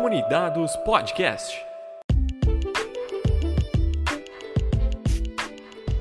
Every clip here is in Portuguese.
Comunidados Podcast.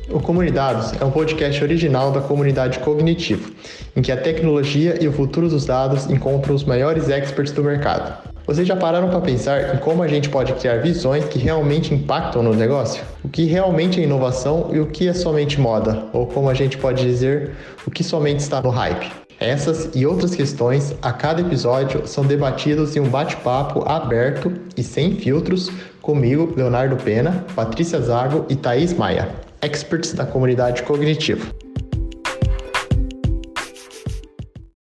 O Comunidados é um podcast original da comunidade Cognitivo, em que a tecnologia e o futuro dos dados encontram os maiores experts do mercado. Vocês já pararam para pensar em como a gente pode criar visões que realmente impactam no negócio? O que realmente é inovação e o que é somente moda? Ou como a gente pode dizer, o que somente está no hype? Essas e outras questões a cada episódio são debatidos em um bate-papo aberto e sem filtros comigo, Leonardo Pena, Patrícia Zago e Thaís Maia, experts da comunidade cognitiva.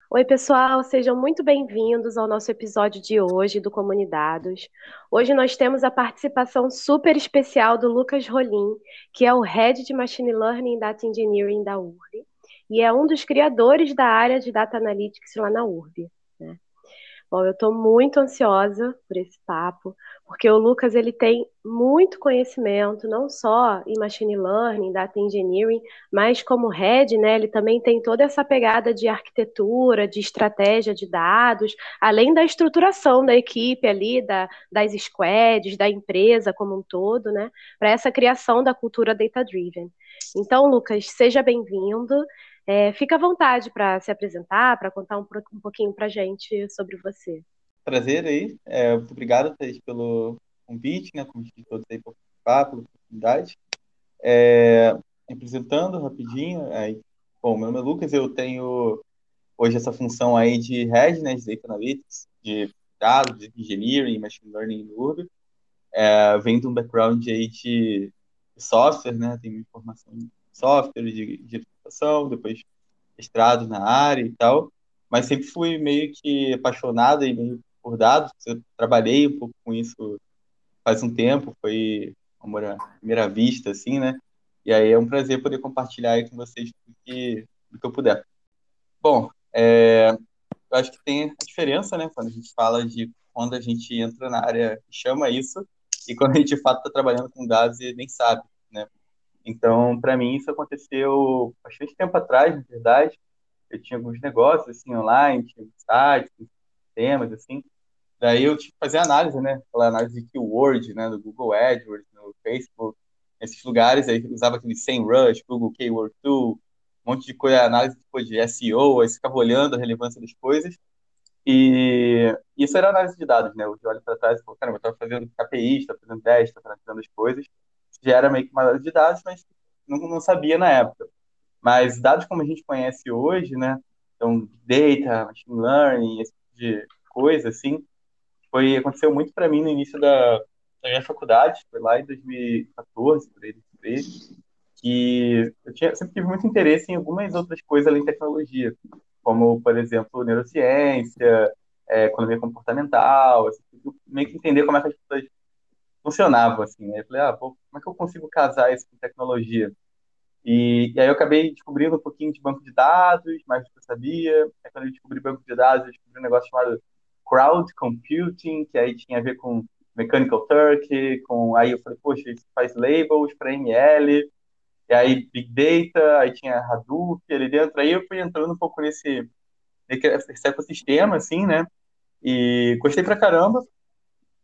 Oi, pessoal, sejam muito bem-vindos ao nosso episódio de hoje do Comunidados. Hoje nós temos a participação super especial do Lucas Rolim, que é o Head de Machine Learning e Data Engineering da URI e é um dos criadores da área de Data Analytics lá na URB. Né? Bom, eu estou muito ansiosa por esse papo, porque o Lucas ele tem muito conhecimento, não só em machine learning, data engineering, mas como head, né, ele também tem toda essa pegada de arquitetura, de estratégia de dados, além da estruturação da equipe ali, da, das squads, da empresa como um todo, né, para essa criação da cultura data-driven. Então, Lucas, seja bem-vindo. É, fica à vontade para se apresentar, para contar um, um pouquinho para gente sobre você. Prazer aí. É, muito obrigado, pelo convite, né? Convite de todos aí para participar, pela oportunidade. É, apresentando rapidinho, é, bom, meu nome é Lucas, eu tenho hoje essa função aí de Head, né, de Data Analytics, de dados, de Engineering, Machine Learning no URB. É, vem de um background aí de software, né, tenho formação em software, de, de computação, depois mestrado na área e tal, mas sempre fui meio que apaixonado e meio por dados, eu trabalhei um pouco com isso faz um tempo, foi amor à primeira vista, assim, né? E aí é um prazer poder compartilhar aí com vocês tudo que, que eu puder. Bom, é, eu acho que tem a diferença, né, quando a gente fala de quando a gente entra na área chama isso, e quando a gente de fato está trabalhando com dados e nem sabe? Então, para mim, isso aconteceu bastante tempo atrás, na verdade. Eu tinha alguns negócios, assim, online, tinha sites, sistemas, assim. Daí eu tive que fazer análise, né? Aquela análise de keyword, né? Do Google AdWords, no Facebook, nesses lugares. Aí usava aquele SEMrush, Google Keyword Tool, um monte de coisa, análise de SEO, aí ficava olhando a relevância das coisas. E isso era análise de dados, né? Eu olho para trás e falo, caramba, eu estava fazendo KPI, estava fazendo teste, estava fazendo as coisas já era meio que análise de dados, mas não, não sabia na época. Mas dados como a gente conhece hoje, né? Então, data, machine learning, esse tipo de coisa, assim, foi, aconteceu muito para mim no início da, da, minha faculdade, foi lá em 2014, por aí, que eu tinha, sempre tive muito interesse em algumas outras coisas além de tecnologia, como, por exemplo, neurociência, é, economia comportamental, assim, meio que entender como é que as pessoas funcionava, assim, né? Eu falei, ah, pô, como é que eu consigo casar isso com tecnologia? E, e, aí eu acabei descobrindo um pouquinho de banco de dados, mais do que eu sabia. Aí quando eu descobri banco de dados, eu descobri um negócio chamado Crowd Computing, que aí tinha a ver com Mechanical Turk, com aí eu falei, poxa, isso faz labels para ML, e aí Big Data, aí tinha Hadoop ali dentro, aí eu fui entrando um pouco nesse, nesse ecossistema, assim, né, e gostei pra caramba,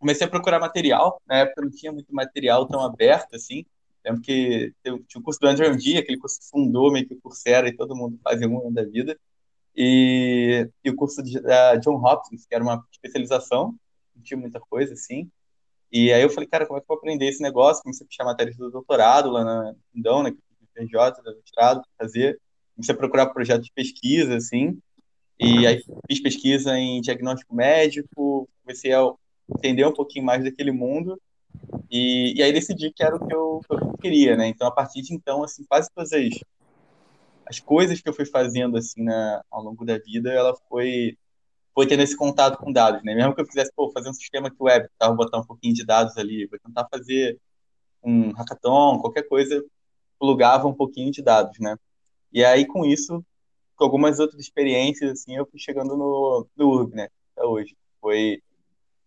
comecei a procurar material, na época não tinha muito material tão aberto assim. Lembro que tinha o curso do Andrew Dia, aquele curso que fundou meio que o Coursera e todo mundo fazia um da vida. E, e o curso de, da John Hopkins, que era uma especialização, não tinha muita coisa assim. E aí eu falei, cara, como é que eu vou aprender esse negócio? Comecei a puxar matérias do doutorado lá na Fundão, né, PJ, da mestrado, fazer. Comecei a procurar projetos de pesquisa, assim. E aí fiz pesquisa em diagnóstico médico, comecei a entender um pouquinho mais daquele mundo e, e aí decidi que era o que eu, que eu, queria, né? Então, a partir de então, assim, quase todas as, as coisas que eu fui fazendo, assim, na, ao longo da vida, ela foi, foi tendo esse contato com dados, né? Mesmo que eu quisesse, pô, fazer um sistema que web, tava botar um pouquinho de dados ali, vou tentar fazer um hackathon, qualquer coisa, plugava um pouquinho de dados, né? E aí, com isso, com algumas outras experiências, assim, eu fui chegando no, no URB, né? Até hoje. Foi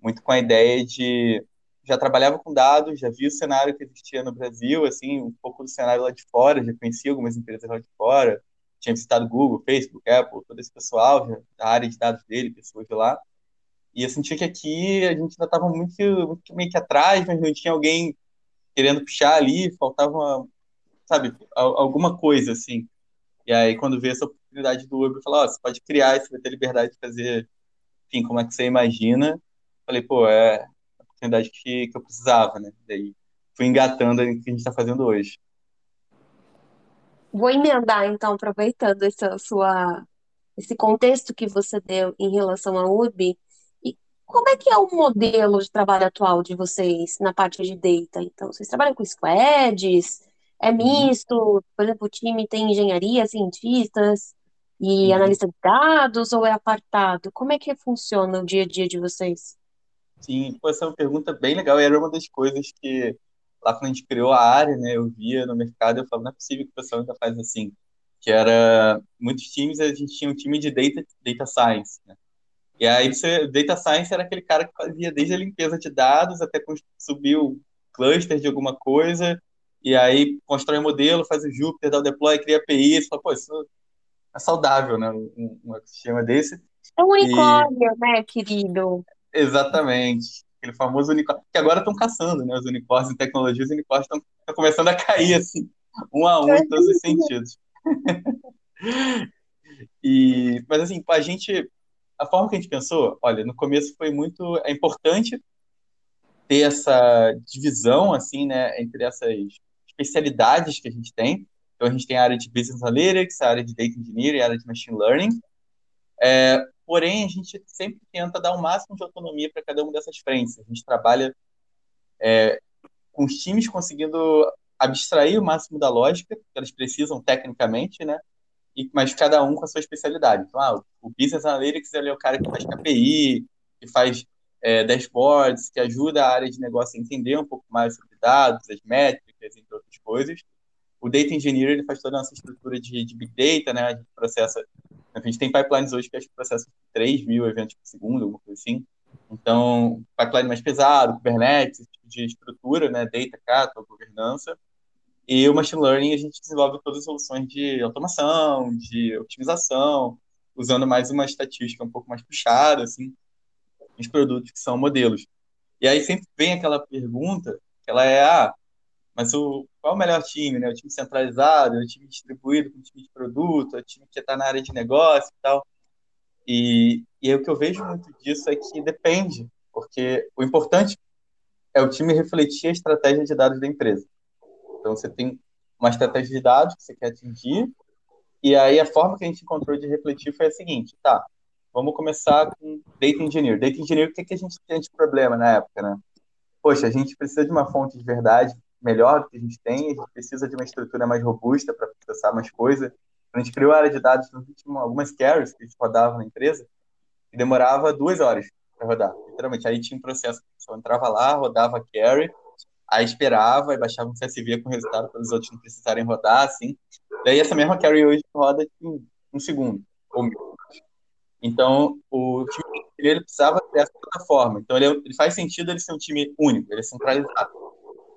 muito com a ideia de já trabalhava com dados, já vi o cenário que existia no Brasil, assim, um pouco do cenário lá de fora, já conhecia algumas empresas lá de fora, tinha visitado Google, Facebook, Apple, todo esse pessoal, já, da área de dados dele, pessoas de lá. E eu senti que aqui a gente ainda estava muito, muito meio que atrás, mas não tinha alguém querendo puxar ali, faltava, sabe, alguma coisa, assim. E aí, quando veio essa oportunidade do Uber, falou, oh, você pode criar, você vai ter liberdade de fazer, enfim, como é que você imagina. Falei, pô, é a oportunidade que, que eu precisava, né? Daí fui engatando o que a gente está fazendo hoje. Vou emendar, então, aproveitando essa sua, esse contexto que você deu em relação à URB, e como é que é o modelo de trabalho atual de vocês na parte de data? Então, vocês trabalham com squads? É uhum. misto? Por exemplo, o time tem engenharia, cientistas e uhum. analista de dados, ou é apartado? Como é que funciona o dia a dia de vocês? Sim, essa é uma pergunta bem legal, e era uma das coisas que lá quando a gente criou a área, né, eu via no mercado, eu falava, não é possível que o pessoal ainda faz assim, que era, muitos times, a gente tinha um time de data, data science, né? E aí, você, data science era aquele cara que fazia desde a limpeza de dados até subir o cluster de alguma coisa, e aí constrói um modelo, faz o Jupyter, dá o deploy, cria API, você fala, pô, isso é saudável, né, um, um ecossistema desse. É um unicórnio, e... né, querido? Exatamente aquele famoso unicórnio, que agora estão caçando, né? Os unicórnios em tecnologia, os unicórnios estão começando a cair, assim, um a um em todos os sentidos. e, mas, assim, a gente, a forma que a gente pensou, olha, no começo foi muito, é importante ter essa divisão, assim, né, entre essas especialidades que a gente tem. Então, a gente tem a área de Business Analytics, a área de Data Engineering, a área de Machine Learning. É, Porém, a gente sempre tenta dar o máximo de autonomia para cada uma dessas frentes. A gente trabalha é, com os times conseguindo abstrair o máximo da lógica que elas precisam tecnicamente, né? E, mas cada um com a sua especialidade. Então, ah, o Business Analytics ele é o cara que faz KPI, que faz é, dashboards, que ajuda a área de negócio a entender um pouco mais sobre dados, as métricas, entre outras coisas. O Data Engineer ele faz toda a nossa estrutura de, de Big Data, né? A gente processa a gente tem pipelines hoje que acho que processam 3 mil eventos por segundo, alguma coisa assim. Então, pipeline mais pesado, Kubernetes, esse tipo de estrutura, né, data, kata, governança. E o machine learning a gente desenvolve todas as soluções de automação, de otimização, usando mais uma estatística um pouco mais puxada, assim, os produtos que são modelos. E aí sempre vem aquela pergunta, ela é, ah, mas o, qual é o melhor time, né? O time centralizado, o time distribuído com o time de produto, o time que está na área de negócio e tal. E, e o que eu vejo muito disso é que depende, porque o importante é o time refletir a estratégia de dados da empresa. Então, você tem uma estratégia de dados que você quer atingir, e aí a forma que a gente encontrou de refletir foi a seguinte, tá, vamos começar com Data Engineer. Data Engineer, o que, que a gente tem de problema na época, né? Poxa, a gente precisa de uma fonte de verdade melhor que a gente tem, a gente precisa de uma estrutura mais robusta para processar mais coisa. A gente criou a área de dados últimos, algumas carries que a gente rodava na empresa, e demorava duas horas para rodar, literalmente. Aí tinha um processo, pessoa entrava lá, rodava a carry, aí esperava e baixava um CSV com resultado para os outros não precisarem rodar, assim. Daí essa mesma carry hoje roda em um segundo, ou Então, o time ele precisava ter essa plataforma. Então, ele, é, ele faz sentido ele ser um time único, ele é centralizado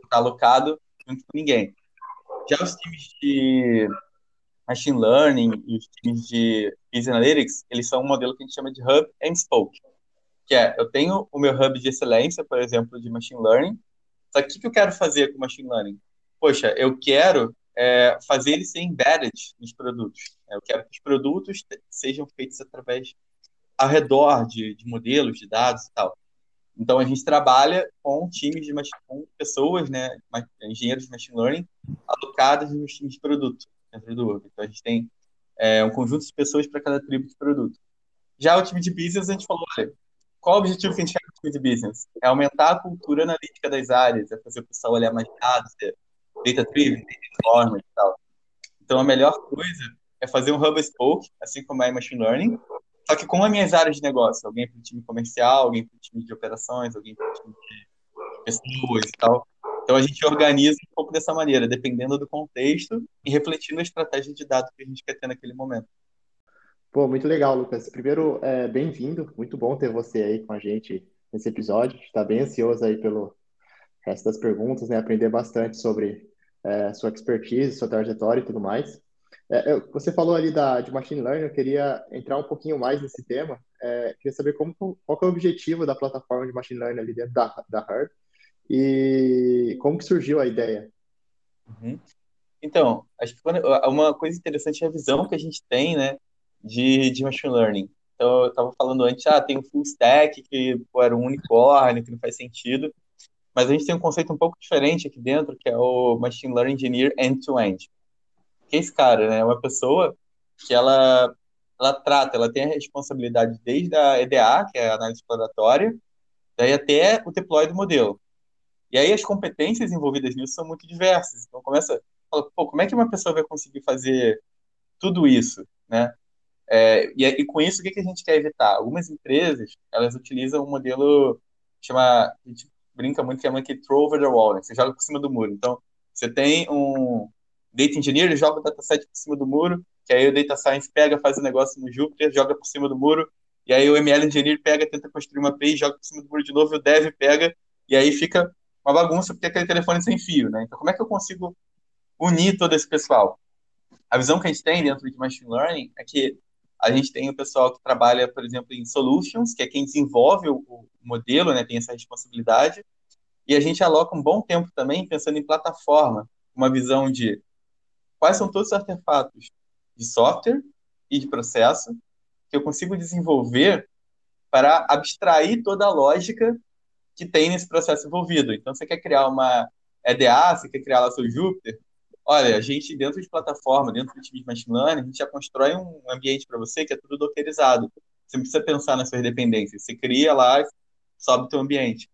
está alocado junto com ninguém. Já os times de machine learning e os times de business analytics, eles são um modelo que a gente chama de hub and spoke, que é, eu tenho o meu hub de excelência, por exemplo, de machine learning, só que o que eu quero fazer com machine learning? Poxa, eu quero é, fazer ele ser embedded nos produtos. Eu quero que os produtos sejam feitos através, ao redor de, de modelos, de dados e tal. Então, a gente trabalha com times de com pessoas, né, engenheiros de machine learning, alocados nos times de produto dentro do Uber. Então, a gente tem é, um conjunto de pessoas para cada tribo de produto. Já o time de business, a gente falou, olha, qual o objetivo que a gente quer com o time de business? É aumentar a cultura analítica das áreas, é fazer o pessoal olhar mais dados, é data-driven, data-informed e tal. Então, a melhor coisa é fazer um hub spoke, assim como é machine learning, só que com as minhas áreas de negócio, alguém para o time comercial, alguém para o time de operações, alguém para o time de pessoas e tal. Então a gente organiza um pouco dessa maneira, dependendo do contexto e refletindo a estratégia de dados que a gente quer ter naquele momento. Pô, muito legal, Lucas. Primeiro, é, bem-vindo. Muito bom ter você aí com a gente nesse episódio. Está bem ansioso aí pelo resto das perguntas, né? Aprender bastante sobre é, sua expertise, sua trajetória e tudo mais. É, você falou ali da, de machine learning, eu queria entrar um pouquinho mais nesse tema. É, queria saber como, qual é o objetivo da plataforma de machine learning ali dentro da, da Herd e como que surgiu a ideia. Uhum. Então, acho que uma coisa interessante é a visão que a gente tem, né, de, de machine learning. Então, eu estava falando antes, ah, tem o full stack, que pô, era um unicórnio, que não faz sentido. Mas a gente tem um conceito um pouco diferente aqui dentro, que é o Machine Learning Engineer End-to-End. -end. Que é esse cara, né? É uma pessoa que ela, ela trata, ela tem a responsabilidade desde a EDA, que é a análise exploratória, daí até o deploy do modelo. E aí as competências envolvidas nisso são muito diversas. Então começa, fala, pô, como é que uma pessoa vai conseguir fazer tudo isso, né? É, e, e, com isso, o que, que a gente quer evitar? Algumas empresas, elas utilizam um modelo, chama, a gente brinca muito, que é que throw over the wall, né? Você joga por cima do muro. Então, você tem um data engineer, joga o dataset por cima do muro, que aí o data science pega, faz o negócio no Jupyter, joga por cima do muro, e aí o ML engineer pega, tenta construir uma API, joga por cima do muro de novo, e o dev pega, e aí fica uma bagunça, porque é aquele telefone sem fio, né? Então, como é que eu consigo unir todo esse pessoal? A visão que a gente tem dentro de Machine Learning é que a gente tem o pessoal que trabalha, por exemplo, em solutions, que é quem desenvolve o modelo, né, tem essa responsabilidade. E a gente aloca um bom tempo também pensando em plataforma, uma visão de quais são todos os artefatos de software e de processo que eu consigo desenvolver para abstrair toda a lógica que tem nesse processo envolvido. Então, você quer criar uma EDA, você quer criar lá seu Jupyter, Olha, a gente, dentro de plataforma, dentro do time de machine learning, a gente já constrói um ambiente para você que é tudo dockerizado. Você não precisa pensar nas suas dependências. Você cria lá, sobe o teu ambiente.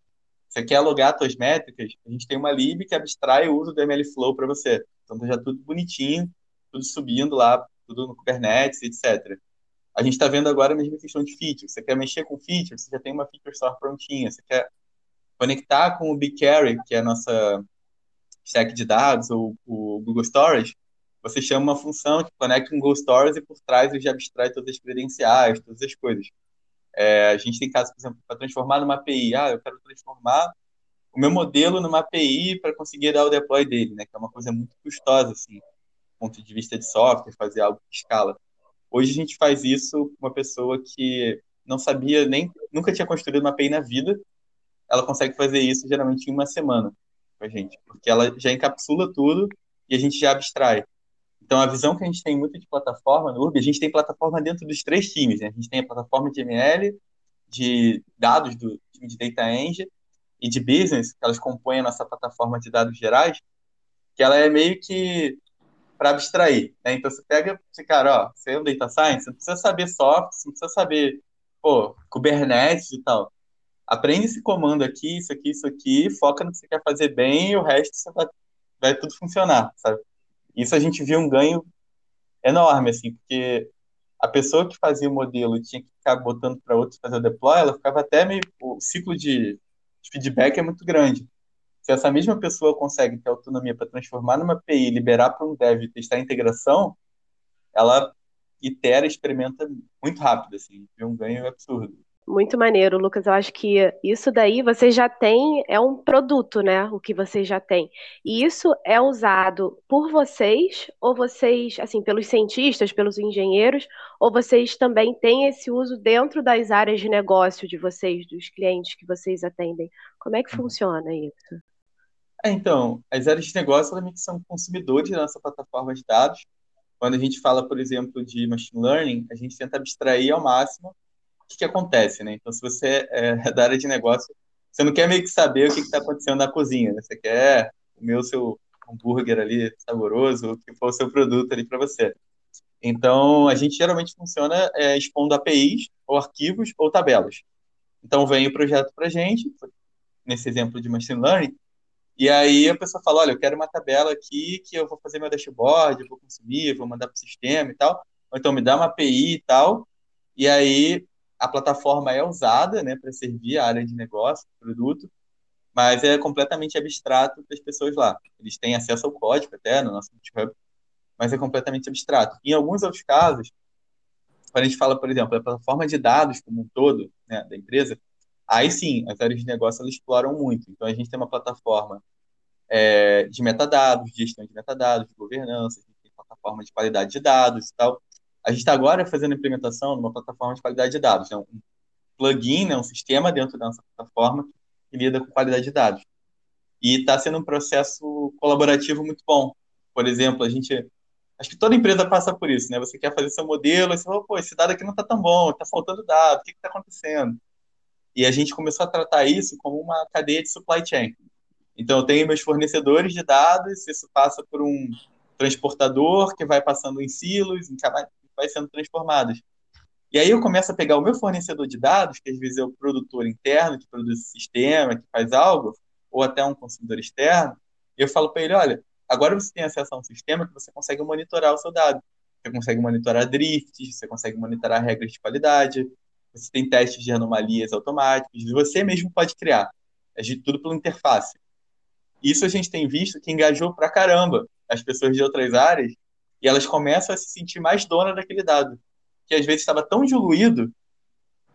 Você quer logar suas métricas? A gente tem uma lib que abstrai o uso do MLflow para você. Então, tá já tudo bonitinho, tudo subindo lá, tudo no Kubernetes, etc. A gente está vendo agora a mesma questão de features. Você quer mexer com features? Você já tem uma feature store prontinha. Você quer conectar com o BigQuery, que é a nossa stack de dados ou o Google Storage, você chama uma função que conecta com o Google Storage e por trás ele já abstrai todas as credenciais, todas as coisas. É, a gente tem casos, por exemplo, para transformar numa API. Ah, eu quero transformar o meu modelo numa API para conseguir dar o deploy dele, né? Que é uma coisa muito custosa, assim, do ponto de vista de software, fazer algo que escala. Hoje a gente faz isso com uma pessoa que não sabia nem, nunca tinha construído uma API na vida, ela consegue fazer isso geralmente em uma semana com a gente, porque ela já encapsula tudo e a gente já abstrai. Então, a visão que a gente tem muito de plataforma no Urb, a gente tem plataforma dentro dos três times. Né? A gente tem a plataforma de ML, de dados do time de Data Engine e de Business, que elas compõem a nossa plataforma de dados gerais, que ela é meio que para abstrair. Né? Então, você pega esse cara, ó, você é um Data Science, você não precisa saber software, você não precisa saber pô, Kubernetes e tal aprende esse comando aqui, isso aqui, isso aqui, foca no que você quer fazer bem e o resto você vai, vai tudo funcionar, sabe? Isso a gente viu um ganho enorme, assim, porque a pessoa que fazia o modelo tinha que ficar botando para outros fazer o deploy, ela ficava até meio. O ciclo de, de feedback é muito grande. Se essa mesma pessoa consegue ter autonomia para transformar numa API, liberar para um dev e testar a integração, ela itera, experimenta muito rápido, assim, viu um ganho absurdo. Muito maneiro, Lucas. Eu acho que isso daí você já tem, é um produto, né? O que você já tem. E isso é usado por vocês, ou vocês, assim, pelos cientistas, pelos engenheiros, ou vocês também têm esse uso dentro das áreas de negócio de vocês, dos clientes que vocês atendem? Como é que funciona isso? É, então, as áreas de negócio elas são consumidores da nossa plataforma de dados. Quando a gente fala, por exemplo, de machine learning, a gente tenta abstrair ao máximo que, que acontece, né? Então, se você é da área de negócio, você não quer meio que saber o que está acontecendo na cozinha, né? Você quer comer o seu hambúrguer ali saboroso, o que for o seu produto ali para você. Então, a gente geralmente funciona é, expondo APIs, ou arquivos, ou tabelas. Então, vem o projeto para a gente, nesse exemplo de Machine Learning, e aí a pessoa fala, olha, eu quero uma tabela aqui que eu vou fazer meu dashboard, eu vou consumir, vou mandar para o sistema e tal. Ou então me dá uma API e tal. E aí a plataforma é usada né, para servir a área de negócio, produto, mas é completamente abstrato para as pessoas lá. Eles têm acesso ao código até no nosso GitHub, mas é completamente abstrato. Em alguns outros casos, quando a gente fala, por exemplo, a plataforma de dados como um todo né, da empresa, aí sim, as áreas de negócio elas exploram muito. Então, a gente tem uma plataforma é, de metadados, de gestão de metadados, de governança, a gente tem plataforma de qualidade de dados e tal. A gente está agora fazendo a implementação numa plataforma de qualidade de dados, né? um plugin, né? um sistema dentro da nossa plataforma que lida com qualidade de dados. E está sendo um processo colaborativo muito bom. Por exemplo, a gente Acho que toda empresa passa por isso, né? Você quer fazer seu modelo, e você fala, pô, esse dado aqui não está tão bom, está faltando dado, o que está acontecendo? E a gente começou a tratar isso como uma cadeia de supply chain. Então, eu tenho meus fornecedores de dados, isso passa por um transportador que vai passando em silos, em vai sendo transformados. E aí eu começo a pegar o meu fornecedor de dados, que às vezes é o produtor interno, que produz o sistema, que faz algo, ou até um consumidor externo, e eu falo para ele, olha, agora você tem acesso a um sistema que você consegue monitorar o seu dado. Você consegue monitorar drifts, você consegue monitorar regras de qualidade, você tem testes de anomalias automáticos, você mesmo pode criar. É tudo pela interface. Isso a gente tem visto que engajou pra caramba as pessoas de outras áreas e elas começam a se sentir mais dona daquele dado, que às vezes estava tão diluído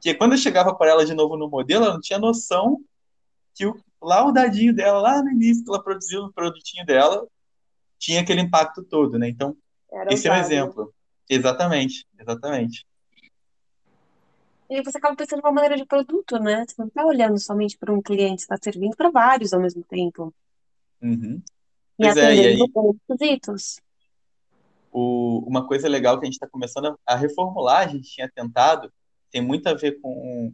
que quando eu chegava para ela de novo no modelo, ela não tinha noção que o, lá o dadinho dela, lá no início que ela produziu no produtinho dela, tinha aquele impacto todo, né? Então, Era esse é um exemplo. Exatamente, exatamente. E você acaba pensando uma maneira de produto, né? Você não está olhando somente para um cliente, você está servindo para vários ao mesmo tempo. Uhum. E pois é, e aí, requisitos. O, uma coisa legal que a gente está começando a reformular, a gente tinha tentado, tem muito a ver com,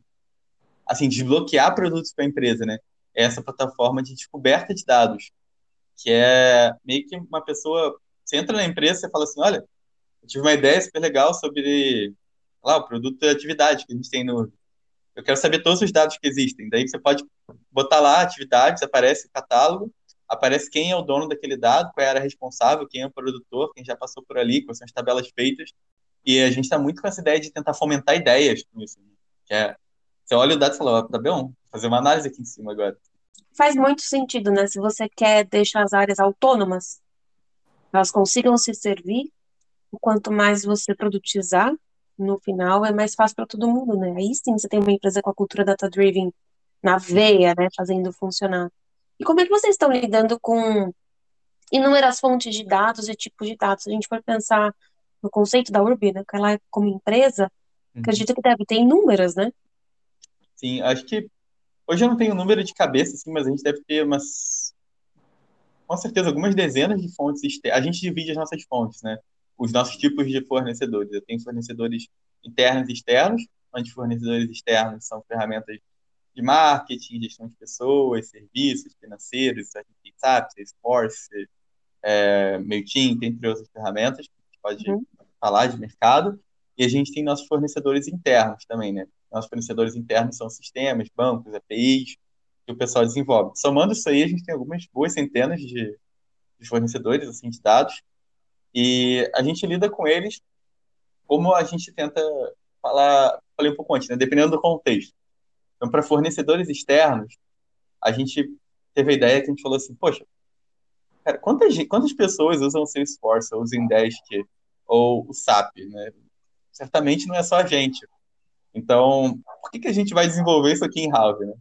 assim, desbloquear produtos para a empresa, né? É essa plataforma de descoberta de dados, que é meio que uma pessoa, você entra na empresa e fala assim, olha, eu tive uma ideia super legal sobre lá, o produto de atividade que a gente tem no. Eu quero saber todos os dados que existem. Daí você pode botar lá atividades, aparece o catálogo, aparece quem é o dono daquele dado, qual era responsável, quem é o produtor, quem já passou por ali, quais são as tabelas feitas. E a gente está muito com essa ideia de tentar fomentar ideias com isso. Né? Que é, você olha o dado e fala, tá bom, fazer uma análise aqui em cima agora. Faz muito sentido, né? Se você quer deixar as áreas autônomas, elas consigam se servir, o quanto mais você produtizar, no final é mais fácil para todo mundo, né? Aí sim você tem uma empresa com a cultura data-driven na veia, né, fazendo funcionar. E como é que vocês estão lidando com inúmeras fontes de dados e tipos de dados? Se a gente for pensar no conceito da Urbi, né, que ela é como empresa, uhum. acredito que deve ter inúmeras, né? Sim, acho que hoje eu não tenho o número de cabeça, assim, mas a gente deve ter umas com certeza algumas dezenas de fontes. A gente divide as nossas fontes, né? os nossos tipos de fornecedores. Eu tenho fornecedores internos e externos, onde fornecedores externos são ferramentas de marketing, gestão de pessoas, serviços financeiros, a gente sabe, Salesforce, é, MailChimp, entre outras ferramentas, a gente pode uhum. falar de mercado. E a gente tem nossos fornecedores internos também, né? Nossos fornecedores internos são sistemas, bancos, APIs, que o pessoal desenvolve. Somando isso aí, a gente tem algumas boas centenas de, de fornecedores, assim, de dados, e a gente lida com eles como a gente tenta falar, falei um pouco antes, né? dependendo do contexto. Então, para fornecedores externos, a gente teve a ideia que a gente falou assim, poxa, cara, quantas, quantas pessoas usam o Salesforce, ou o Zendesk, ou o SAP, né? Certamente não é só a gente. Então, por que, que a gente vai desenvolver isso aqui em Halve, né?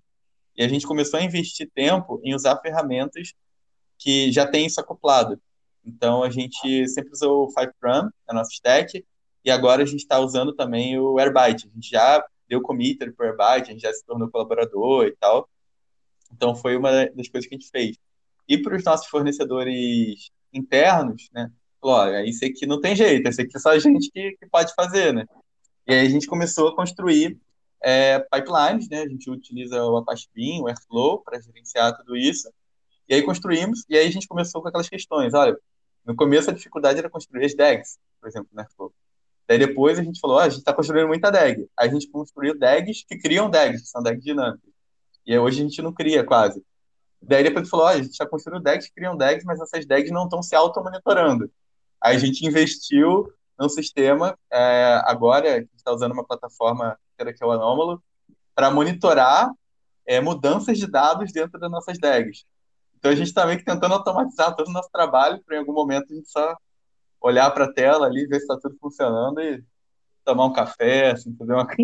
E a gente começou a investir tempo em usar ferramentas que já têm isso acoplado. Então a gente sempre usou o FivePram na nossa stack e agora a gente está usando também o Airbyte. A gente já deu committer para o Airbyte, a gente já se tornou colaborador e tal. Então foi uma das coisas que a gente fez. E para os nossos fornecedores internos, né? Olha, isso aqui não tem jeito, isso aqui é só a gente que, que pode fazer, né? E aí a gente começou a construir é, pipelines, né? A gente utiliza o Apache Beam, o Airflow para gerenciar tudo isso. E aí construímos, e aí a gente começou com aquelas questões, olha, no começo, a dificuldade era construir as DAGs, por exemplo, né? Daí depois a gente falou, oh, a gente está construindo muita DAG. Aí a gente construiu DAGs que criam DAGs, que são DAGs dinâmicas. E aí hoje a gente não cria quase. Daí depois a gente falou, oh, a gente já construiu DAGs que criam DAGs, mas essas DAGs não estão se auto-monitorando. Aí a gente investiu num sistema, é, agora a gente está usando uma plataforma que é o Anômalo, para monitorar é, mudanças de dados dentro das nossas DAGs. Então a gente está meio que tentando automatizar todo o nosso trabalho para em algum momento a gente só olhar para a tela ali, ver se está tudo funcionando e tomar um café, assim, fazer uma.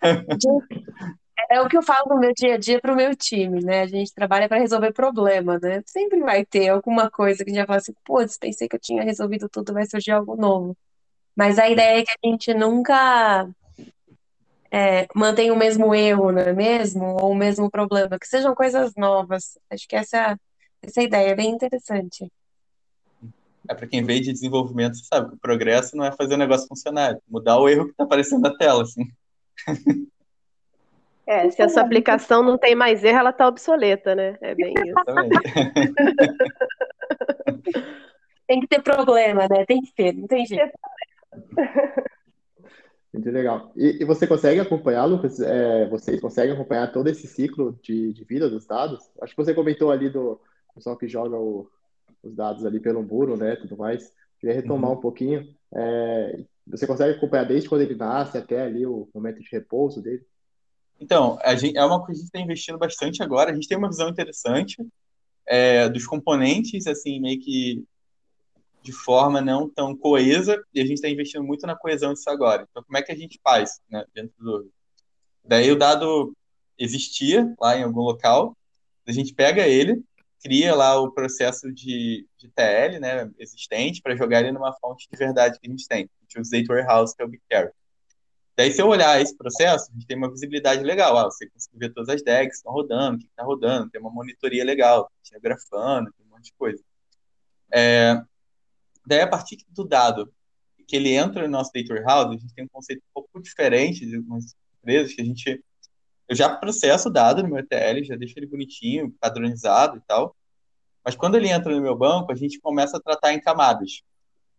É o que eu falo no meu dia a dia para o meu time, né? A gente trabalha para resolver problema, né? Sempre vai ter alguma coisa que a gente vai falar assim, putz, pensei que eu tinha resolvido tudo, vai surgir algo novo. Mas a ideia é que a gente nunca é, mantenha o mesmo erro, não é mesmo? Ou o mesmo problema, que sejam coisas novas. Acho que essa, essa ideia é bem interessante. É para quem veio de desenvolvimento, você sabe que o progresso não é fazer o negócio funcionar, é mudar o erro que está aparecendo na tela, assim. É, se essa aplicação não tem mais erro, ela está obsoleta, né? É bem isso. tem que ter problema, né? Tem que ter, não tem jeito. Muito legal. E, e você consegue acompanhar, Lucas? É, vocês conseguem acompanhar todo esse ciclo de, de vida dos dados? Acho que você comentou ali do pessoal que joga o, os dados ali pelo muro, né, tudo mais. Queria retomar uhum. um pouquinho. É, você consegue acompanhar desde quando ele nasce até ali o momento de repouso dele? Então, gente, é uma coisa que a gente está investindo bastante agora. A gente tem uma visão interessante é, dos componentes, assim, meio que de forma não tão coesa, e a gente está investindo muito na coesão disso agora. Então, como é que a gente faz né, dentro do. Daí o dado existia lá em algum local, a gente pega ele, cria lá o processo de, de TL né, existente para jogar ele numa fonte de verdade que a gente tem. Gente usa Data Warehouse, que é o BigQuery. Daí, se eu olhar esse processo, a gente tem uma visibilidade legal. Ah, você consegue ver todas as DEGs que estão rodando, o que está rodando, tem uma monitoria legal, tinha grafando, tem um monte de coisa. É, daí, a partir do dado que ele entra no nosso Data Warehouse, a gente tem um conceito um pouco diferente de algumas empresas, que a gente... Eu já processo o dado no meu ETL, já deixo ele bonitinho, padronizado e tal, mas quando ele entra no meu banco, a gente começa a tratar em camadas.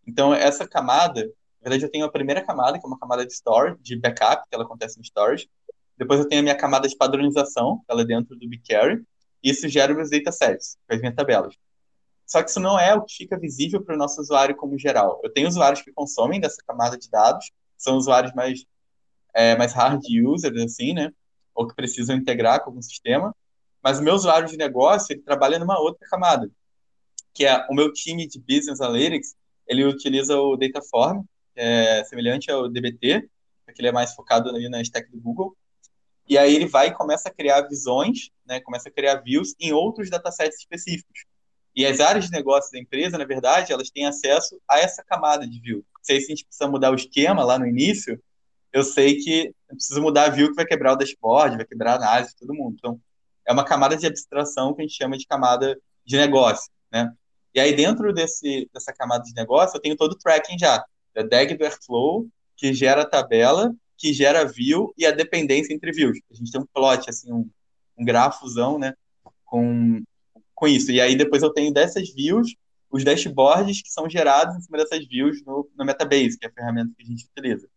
Então, essa camada, na verdade, eu tenho a primeira camada, que é uma camada de store, de backup, que ela acontece no storage. Depois eu tenho a minha camada de padronização, que ela é dentro do BigQuery. E isso gera meus datasets, as minhas tabelas. Só que isso não é o que fica visível para o nosso usuário como geral. Eu tenho usuários que consomem dessa camada de dados, são usuários mais, é, mais hard users, assim, né? Ou que precisam integrar com algum sistema. Mas o meu usuário de negócio, ele trabalha numa outra camada, que é o meu time de Business Analytics, ele utiliza o Dataform, é semelhante ao DBT, porque ele é mais focado ali na stack do Google. E aí ele vai e começa a criar visões, né, começa a criar views em outros datasets específicos. E as áreas de negócio da empresa, na verdade, elas têm acesso a essa camada de view. Se a gente precisa mudar o esquema lá no início, eu sei que eu preciso mudar a view que vai quebrar o dashboard, vai quebrar a análise todo mundo. Então, é uma camada de abstração que a gente chama de camada de negócio, né? E aí, dentro desse, dessa camada de negócio, eu tenho todo o tracking já da DAG do Airflow, que gera a tabela, que gera view e a dependência entre views. A gente tem um plot, assim, um, um grafozão, né, com, com isso. E aí depois eu tenho dessas views os dashboards que são gerados em cima dessas views no, no Metabase, que é a ferramenta que a gente utiliza.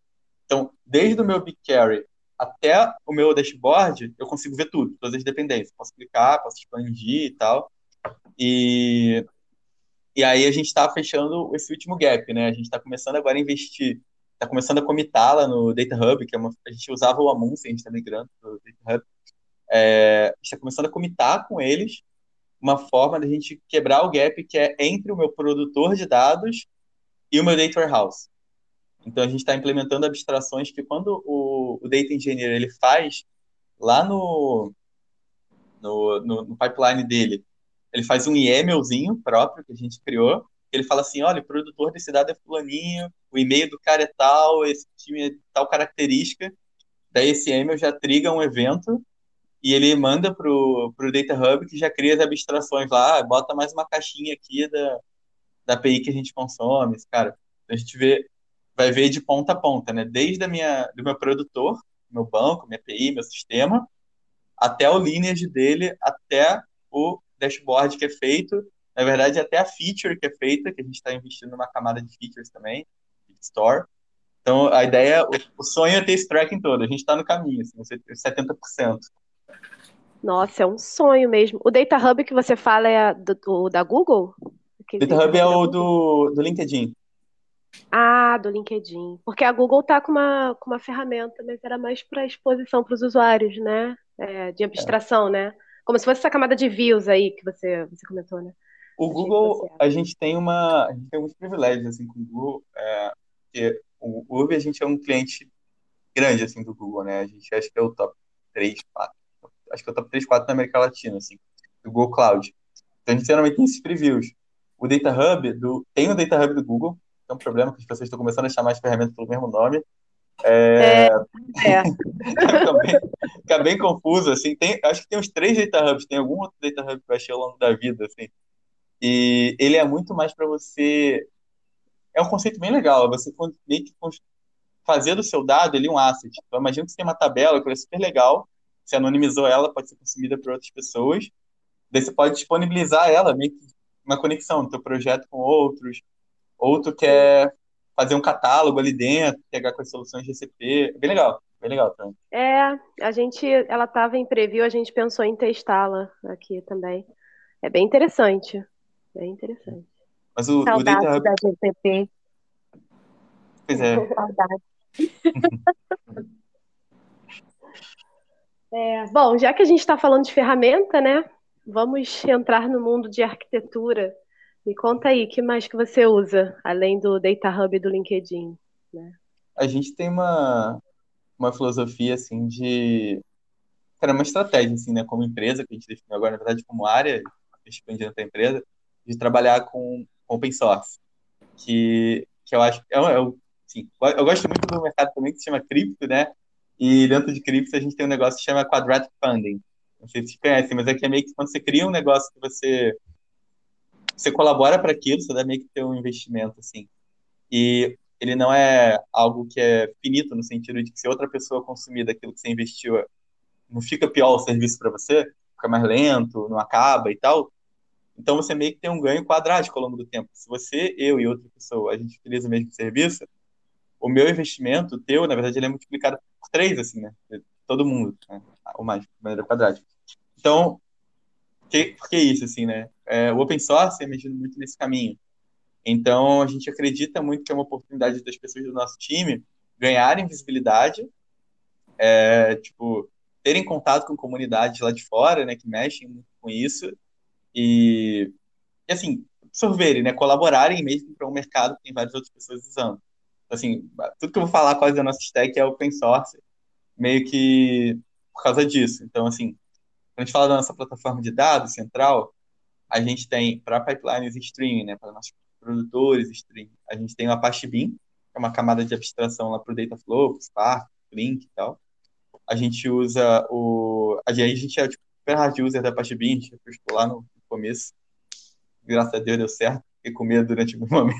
Então, desde o meu BigQuery até o meu dashboard, eu consigo ver tudo, todas as dependências. Posso clicar, posso expandir e tal. E e aí a gente está fechando esse último gap, né? A gente está começando agora a investir, está começando a comitar lá no Data Hub, que é uma, a gente usava o Amunce, a gente está migrando para o Data Hub. É, a gente está começando a comitar com eles uma forma de a gente quebrar o gap que é entre o meu produtor de dados e o meu Data Warehouse. Então a gente está implementando abstrações que quando o, o Data Engineer ele faz lá no, no, no, no pipeline dele ele faz um YAMLzinho próprio que a gente criou. Ele fala assim: olha, o produtor desse dado é fulaninho, o e-mail do cara é tal, esse time é tal característica. Daí esse YAML já triga um evento e ele manda pro, pro Data Hub que já cria as abstrações lá, bota mais uma caixinha aqui da, da API que a gente consome, cara. A gente vê, vai ver de ponta a ponta, né? Desde a minha, do meu produtor, meu banco, minha API, meu sistema, até o lineage dele, até o dashboard que é feito, na verdade, até a feature que é feita, que a gente está investindo numa camada de features também, store. Então, a ideia, o, o sonho é ter esse tracking todo. A gente está no caminho, assim, 70%. Nossa, é um sonho mesmo. O Data Hub que você fala é do, do da Google? Data Hub é o do, do LinkedIn. Ah, do LinkedIn. Porque a Google tá com uma, com uma ferramenta, mas era mais para exposição para os usuários, né? É, de abstração, é. né? Como se fosse essa camada de views aí que você, você comentou, né? O Google, a gente tem uma. A gente tem alguns privilégios assim, com o Google. É, o Uber, a gente é um cliente grande assim, do Google, né? A gente acha que é o top. 3, 4. Acho que é o top 3, 4 na América Latina, assim, do Google Cloud. Então a gente geralmente tem esses previews. O Data Hub, do, tem o Data Hub do Google, é um problema que as pessoas estão começando a chamar as ferramentas pelo mesmo nome. É... é. fica, bem, fica, bem, confuso, assim. Tem, acho que tem uns três Data Hubs, tem algum outro Data Hub que eu achei ao longo da vida, assim. E ele é muito mais para você. É um conceito bem legal, você meio que fazer do seu dado ele um asset. Então, imagina que você tem uma tabela que é super legal, você anonimizou ela, pode ser consumida por outras pessoas, daí você pode disponibilizar ela, meio que uma conexão do teu projeto com outros, outro quer fazer um catálogo ali dentro, pegar com as soluções GCP, é bem legal, bem legal também. É, a gente, ela estava em preview, a gente pensou em testá-la aqui também. É bem interessante, bem interessante. Mas o, o Data Hub... da GCP. Pois é. É, bom, já que a gente está falando de ferramenta, né? Vamos entrar no mundo de arquitetura. Me conta aí, que mais que você usa, além do Data Hub e do LinkedIn? Né? A gente tem uma, uma filosofia, assim, de... Cara, uma estratégia, assim, né? Como empresa, que a gente definiu agora, na verdade, como área, expandindo para a empresa, de trabalhar com open source. Que, que eu acho... É, é, assim, eu gosto muito do mercado também, que se chama cripto, né? E dentro de cripto a gente tem um negócio que chama Quadratic Funding. Não sei se vocês conhecem, mas aqui é meio que quando você cria um negócio que você você colabora para aquilo, você dá meio que ter um investimento, assim. E ele não é algo que é finito, no sentido de que se outra pessoa consumir daquilo que você investiu, não fica pior o serviço para você, fica mais lento, não acaba e tal. Então você meio que tem um ganho quadrático ao longo do tempo. Se você, eu e outra pessoa, a gente utiliza o mesmo serviço, o meu investimento, o teu, na verdade, ele é multiplicado por três, assim, né? Todo mundo, né? ou mais, de maneira quadrática. Então, que, por que isso, assim, né? É, o open source é medido muito nesse caminho. Então, a gente acredita muito que é uma oportunidade das pessoas do nosso time ganharem visibilidade, é, tipo, terem contato com comunidades lá de fora, né, que mexem muito com isso, e, e assim, absorverem, né, colaborarem mesmo para um mercado que tem várias outras pessoas usando. Assim, tudo que eu vou falar quase da nossa stack é open source, meio que por causa disso. Então, assim, quando a gente fala da nossa plataforma de dados central, a gente tem para pipelines streaming, né, para nossos produtores streaming, a gente tem o Apache Beam, que é uma camada de abstração lá para o Dataflow, Spark, Flink e tal. A gente usa o. A gente é tipo, super hard user da Apache Beam, a gente testou lá no começo. Graças a Deus deu certo. Fiquei com medo durante algum momento.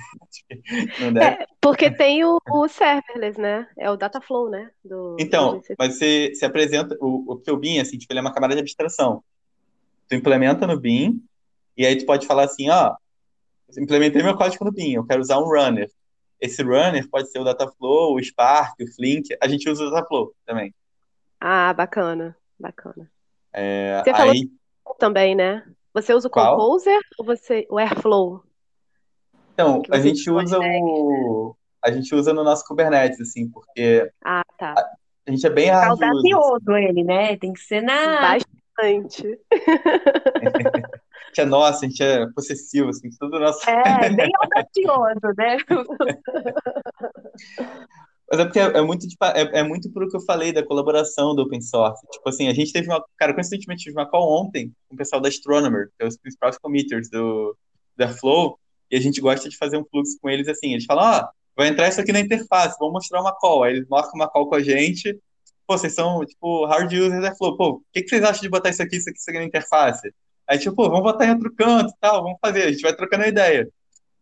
É, porque tem o, o, serverless, né? É o Dataflow, né? Do, então, do mas você se apresenta. O, o teu Beam, assim, tipo, ele é uma camada de abstração. Tu implementa no Beam, e aí tu pode falar assim, ó, implementei meu código no Beam, eu quero usar um runner. Esse runner pode ser o Dataflow, o Spark, o Flink, a gente usa o Dataflow também. Ah, bacana, bacana. É, você aí... falou também, né? Você usa o Qual? Composer ou você o Airflow? Então, a gente usa o a gente usa no nosso Kubernetes assim, porque Ah, tá. a, a gente é bem hard user, assim. Audacioso ele, né? Tem que ser na Bastante. A gente é nossa, a gente é possessivo, assim, tudo nosso. É, bem audacioso, né? Mas é porque é, é muito, tipo, é, é muito pro que eu falei da colaboração do open source. Tipo assim, a gente teve uma. Cara, coincidentemente, tive uma call ontem com o pessoal da Astronomer, que é os principais committers do, da Flow, e a gente gosta de fazer um fluxo com eles assim. Eles falam, ó, vai entrar isso aqui na interface, vamos mostrar uma call. Aí eles marcam uma call com a gente. Pô, vocês são, tipo, hard users da Flow. Pô, o que, que vocês acham de botar isso aqui, isso aqui, isso aqui na interface? Aí, tipo, pô, vamos botar em outro canto e tal, vamos fazer. A gente vai trocando a ideia.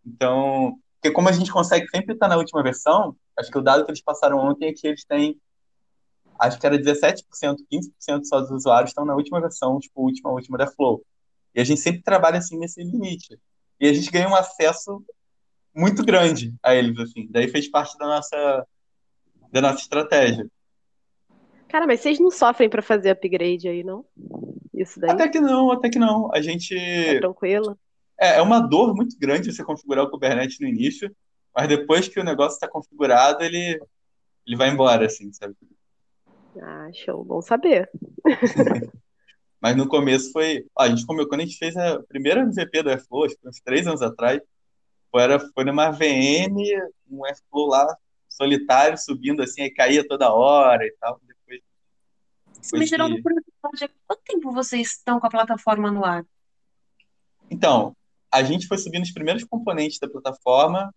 Então, porque como a gente consegue sempre estar na última versão, acho que o dado que eles passaram ontem é que eles têm, acho que era 17%, 15% só dos usuários estão na última versão, tipo, última, última da Flow. E a gente sempre trabalha assim nesse limite. E a gente ganha um acesso muito grande a eles, assim. Daí fez parte da nossa, da nossa estratégia. Cara, mas vocês não sofrem para fazer upgrade aí, não? Isso daí? Até que não, até que não. A gente. É tranquilo. É, é uma dor muito grande você configurar o Kubernetes no início, mas depois que o negócio está configurado, ele, ele vai embora, assim, sabe? Ah, show, bom saber. mas no começo foi. A gente comeu, quando a gente fez a primeira MVP do Airflow, acho que uns três anos atrás, foi, era, foi numa VM, um Airflow lá solitário, subindo assim, aí caía toda hora e tal. Isso me gerou curiosidade. Quanto tempo vocês estão com a plataforma no ar? Então, a gente foi subindo os primeiros componentes da plataforma,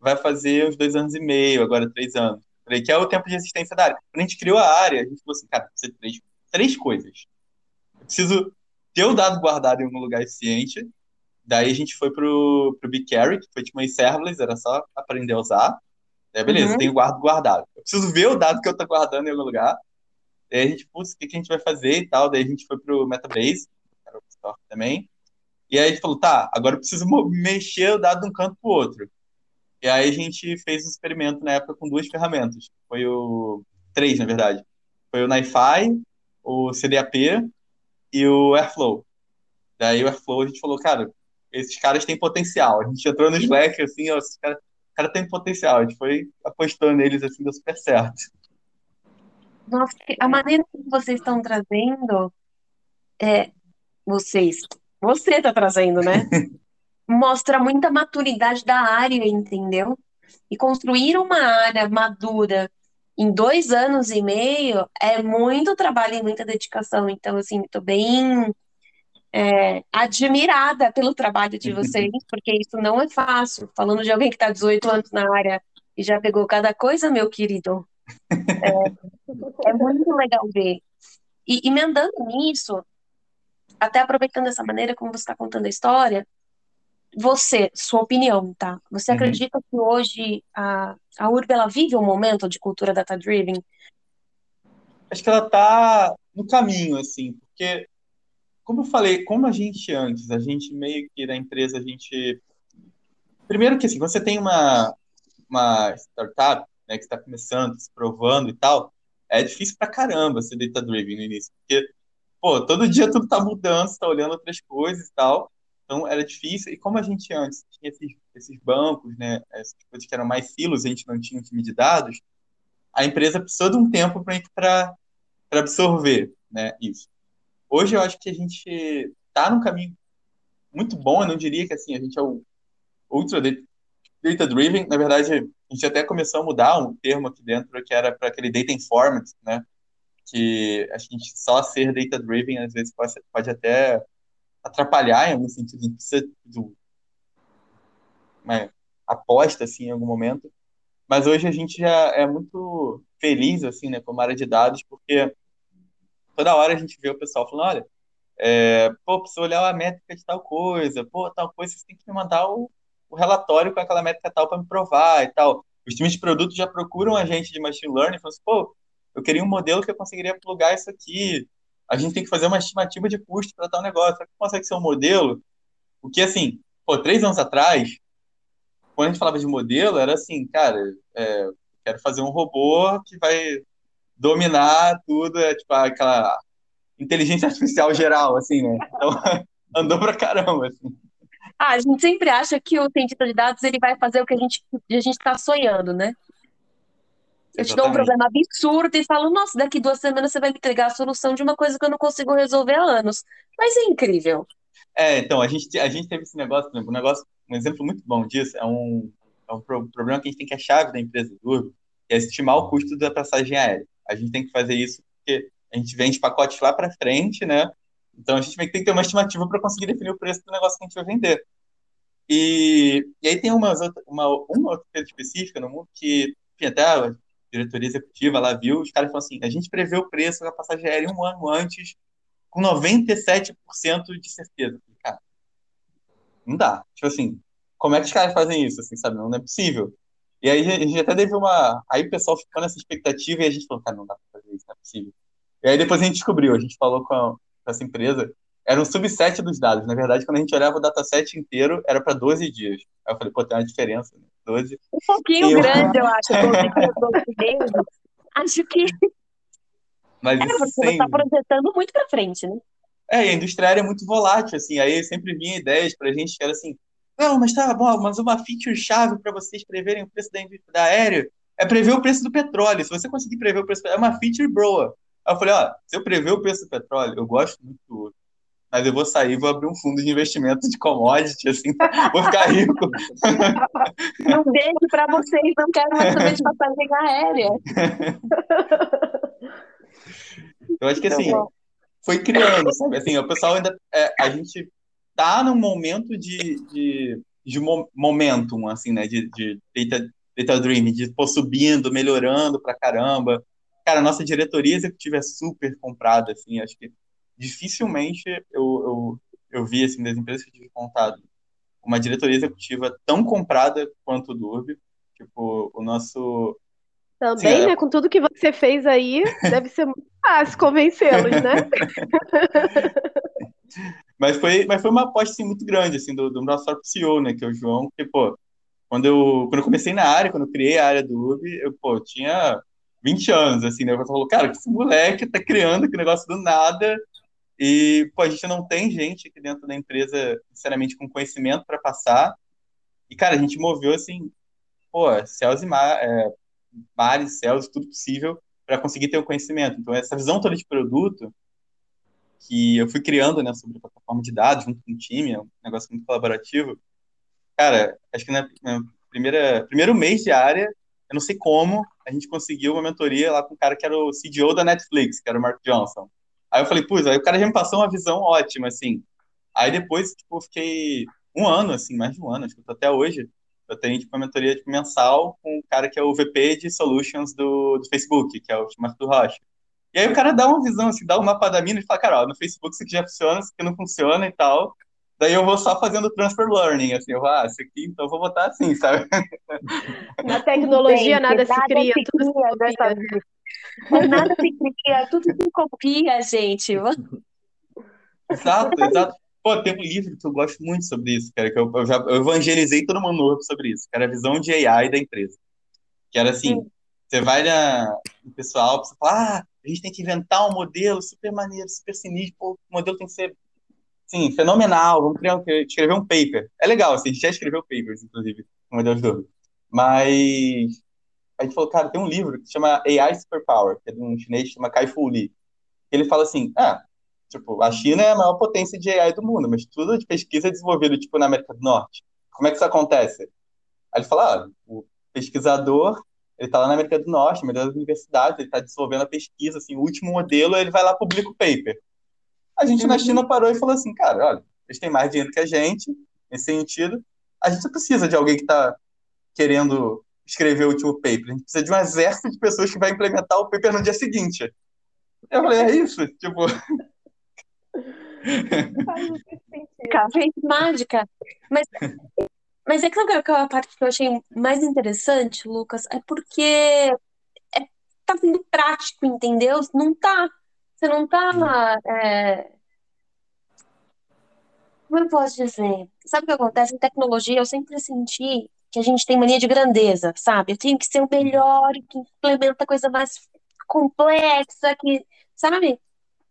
vai fazer uns dois anos e meio, agora três anos. Que é o tempo de existência da área. Quando a gente criou a área, a gente falou assim, cara, precisa de três, três coisas. Eu preciso ter o dado guardado em algum lugar eficiente. Daí a gente foi pro, pro BigQuery, que foi tipo uma serverless, era só aprender a usar. Daí, beleza, uhum. tenho guardo guardado. Eu preciso ver o dado que eu tô guardando em algum lugar. Daí a gente, putz, o que, que a gente vai fazer e tal. Daí a gente foi pro Metabase, que era o também. E aí a gente falou, tá, agora eu preciso mexer o dado de um canto pro outro. E aí a gente fez um experimento na época com duas ferramentas. Foi o... Três, na verdade. Foi o NiFi, o CDAP e o Airflow. Daí o Airflow a gente falou, cara, esses caras têm potencial. A gente entrou no Slack, assim, ó, esses caras cara têm potencial. A gente foi apostando neles, assim, deu super certo. Nossa, a maneira que vocês estão trazendo, é, vocês, você está trazendo, né? Mostra muita maturidade da área, entendeu? E construir uma área madura em dois anos e meio é muito trabalho e muita dedicação. Então, assim, estou bem é, admirada pelo trabalho de vocês, porque isso não é fácil. Falando de alguém que está 18 anos na área e já pegou cada coisa, meu querido. É, é muito legal ver. E emendando nisso, até aproveitando dessa maneira como você está contando a história, você, sua opinião, tá? Você uhum. acredita que hoje a, a URB ela vive um momento de cultura data-driven? Acho que ela está no caminho, assim, porque, como eu falei, como a gente antes, a gente meio que na empresa, a gente. Primeiro que, assim, você tem uma, uma startup né, que está começando, se provando e tal, é difícil pra caramba ser data-driven no início, porque, pô, todo dia tudo tá mudando, você tá olhando outras coisas e tal. Então era difícil. E como a gente antes tinha esses, esses bancos, né, essas coisas que eram mais silos, a gente não tinha um time de dados, a empresa precisou de um tempo para absorver né, isso. Hoje eu acho que a gente está num caminho muito bom, eu não diria que assim, a gente é o ultra data-driven, na verdade, a gente até começou a mudar um termo aqui dentro que era para aquele data informed, né, que a gente só ser data-driven às vezes pode, pode até atrapalhar em algum sentido, a gente precisa de uma aposta assim em algum momento. Mas hoje a gente já é muito feliz assim, né, como área de dados, porque toda hora a gente vê o pessoal falando, olha, é, pô, precisa olhar a métrica de tal coisa, pô, tal coisa, você tem que me mandar o, o relatório com aquela métrica tal para me provar e tal. Os times de produto já procuram a gente de machine learning falam assim, pô, eu queria um modelo que eu conseguiria plugar isso aqui a gente tem que fazer uma estimativa de custo para tal negócio. Será que consegue ser um modelo? Porque, assim, pô, três anos atrás, quando a gente falava de modelo, era assim, cara, é, quero fazer um robô que vai dominar tudo, é, tipo, aquela inteligência artificial geral, assim, né? Então, andou pra caramba, assim. Ah, a gente sempre acha que o cientista de dados ele vai fazer o que a gente a gente está sonhando, né? Eu te dou um problema absurdo e falo, nossa, daqui duas semanas você vai me entregar a solução de uma coisa que eu não consigo resolver há anos. Mas é incrível. É, então, a gente, a gente teve esse negócio, por exemplo, um negócio, um exemplo muito bom disso é um, é um problema que a gente tem que a chave da empresa do Urbo, que é estimar o custo da passagem aérea. A gente tem que fazer isso porque a gente vende pacotes lá para frente, né? Então a gente tem que ter uma estimativa para conseguir definir o preço do negócio que a gente vai vender. E, e aí tem uma, uma, uma outra coisa específica no mundo que, enfim, até diretoria executiva lá viu, os caras falam assim: a gente prevê o preço da passagem aérea um ano antes, com 97% de certeza. Cara, não dá. Tipo assim, como é que os caras fazem isso? Assim, sabe? Não é possível. E aí a gente até teve uma. Aí o pessoal ficou nessa expectativa e a gente falou: cara, não dá pra fazer isso, não é possível. E aí depois a gente descobriu, a gente falou com, a, com essa empresa, era um subset dos dados. Na verdade, quando a gente olhava o dataset inteiro, era para 12 dias. Aí eu falei, pô, tem uma diferença, né? 12. Um pouquinho eu... grande, eu acho, Acho que. Mas é, você está projetando muito para frente, né? É, e a indústria aérea é muito volátil, assim. Aí sempre vinha ideias para a gente que era assim: não, mas tá bom, mas uma feature-chave para vocês preverem o preço da indústria da aérea é prever o preço do petróleo. Se você conseguir prever o preço, é uma feature boa. Aí eu falei: ó, se eu prever o preço do petróleo, eu gosto muito mas eu vou sair vou abrir um fundo de investimento de commodity, assim, vou ficar rico. Um beijo para vocês, não quero mais saber de passagem aérea. Eu acho que assim, foi criando, sabe? Assim, o pessoal ainda. É, a gente tá num momento de, de, de momentum, assim, né? De, de data, data Dream, de pô, subindo, melhorando pra caramba. Cara, a nossa diretoria executiva é super comprada, assim, acho que dificilmente eu, eu, eu vi, assim, das empresas que eu tive contato, uma diretoria executiva tão comprada quanto o Durb. Tipo, o nosso também, Sim, é. né? Com tudo que você fez aí, deve ser muito fácil convencê-los, né? mas, foi, mas foi uma aposta assim, muito grande assim, do, do nosso próprio CEO, né? Que é o João, que, pô, quando eu, quando eu comecei na área, quando eu criei a área do UB, eu, pô, tinha 20 anos, assim, né? Eu falou, cara, que esse moleque tá criando aquele negócio do nada. E, pô, a gente não tem gente aqui dentro da empresa, sinceramente, com conhecimento para passar. E, cara, a gente moveu, assim, pô, céus e mar, é, mares, céus, tudo possível para conseguir ter o conhecimento. Então, essa visão toda de produto que eu fui criando né, sobre a plataforma de dados junto com o time, é um negócio muito colaborativo. Cara, acho que primeira primeiro mês de área, eu não sei como, a gente conseguiu uma mentoria lá com um cara que era o CDO da Netflix, que era o Mark Johnson. Aí eu falei, putz, aí o cara já me passou uma visão ótima, assim. Aí depois, tipo, eu fiquei um ano, assim, mais de um ano, acho que eu tô até hoje, eu tenho tipo, uma mentoria tipo, mensal com o cara que é o VP de Solutions do, do Facebook, que é o Marco Rocha. E aí o cara dá uma visão, assim, dá um mapa da mina e fala, cara, ó, no Facebook isso aqui já funciona, isso aqui não funciona e tal. Daí eu vou só fazendo transfer learning, assim, eu vou, ah, isso aqui, então eu vou botar assim, sabe? Na tecnologia Gente, nada, se cria, se tudo cria se copia. Nada se cria, tudo se copia, gente. Exato, exato. Pô, tem um livro que eu gosto muito sobre isso, cara, que eu, eu já eu evangelizei todo mundo novo sobre isso, que era a visão de AI da empresa. Que era assim, Sim. você vai na, no pessoal, você fala, ah, a gente tem que inventar um modelo super maneiro, super sinistro, pô, o modelo tem que ser, sim, fenomenal, vamos criar, escrever um paper. É legal, assim, a gente já escreveu papers, inclusive, no modelo de dúvida. Mas a gente falou, cara, tem um livro que chama AI Superpower, que é de um chinês que chama Kai Fu Lee. Ele fala assim, ah, Tipo, a China é a maior potência de AI do mundo, mas tudo de pesquisa é desenvolvido, tipo, na América do Norte. Como é que isso acontece? Aí ele fala, ah, o pesquisador, ele está lá na América do Norte, na das universidades, ele está desenvolvendo a pesquisa, assim, o último modelo, ele vai lá publica o paper. A gente na China parou e falou assim, cara, olha, eles têm mais dinheiro que a gente, nesse sentido, a gente precisa de alguém que está querendo escrever o último paper, a gente precisa de um exército de pessoas que vai implementar o paper no dia seguinte. Eu falei, é isso? Tipo, Café mágica. Mas, mas é que a parte que eu achei mais interessante, Lucas, é porque é, tá sendo prático, entendeu? Não tá. Você não tá. É... Como eu posso dizer? Sabe o que acontece? Em tecnologia, eu sempre senti que a gente tem mania de grandeza, sabe? Eu tenho que ser o melhor, que implementa coisa mais complexa, que. Sabe?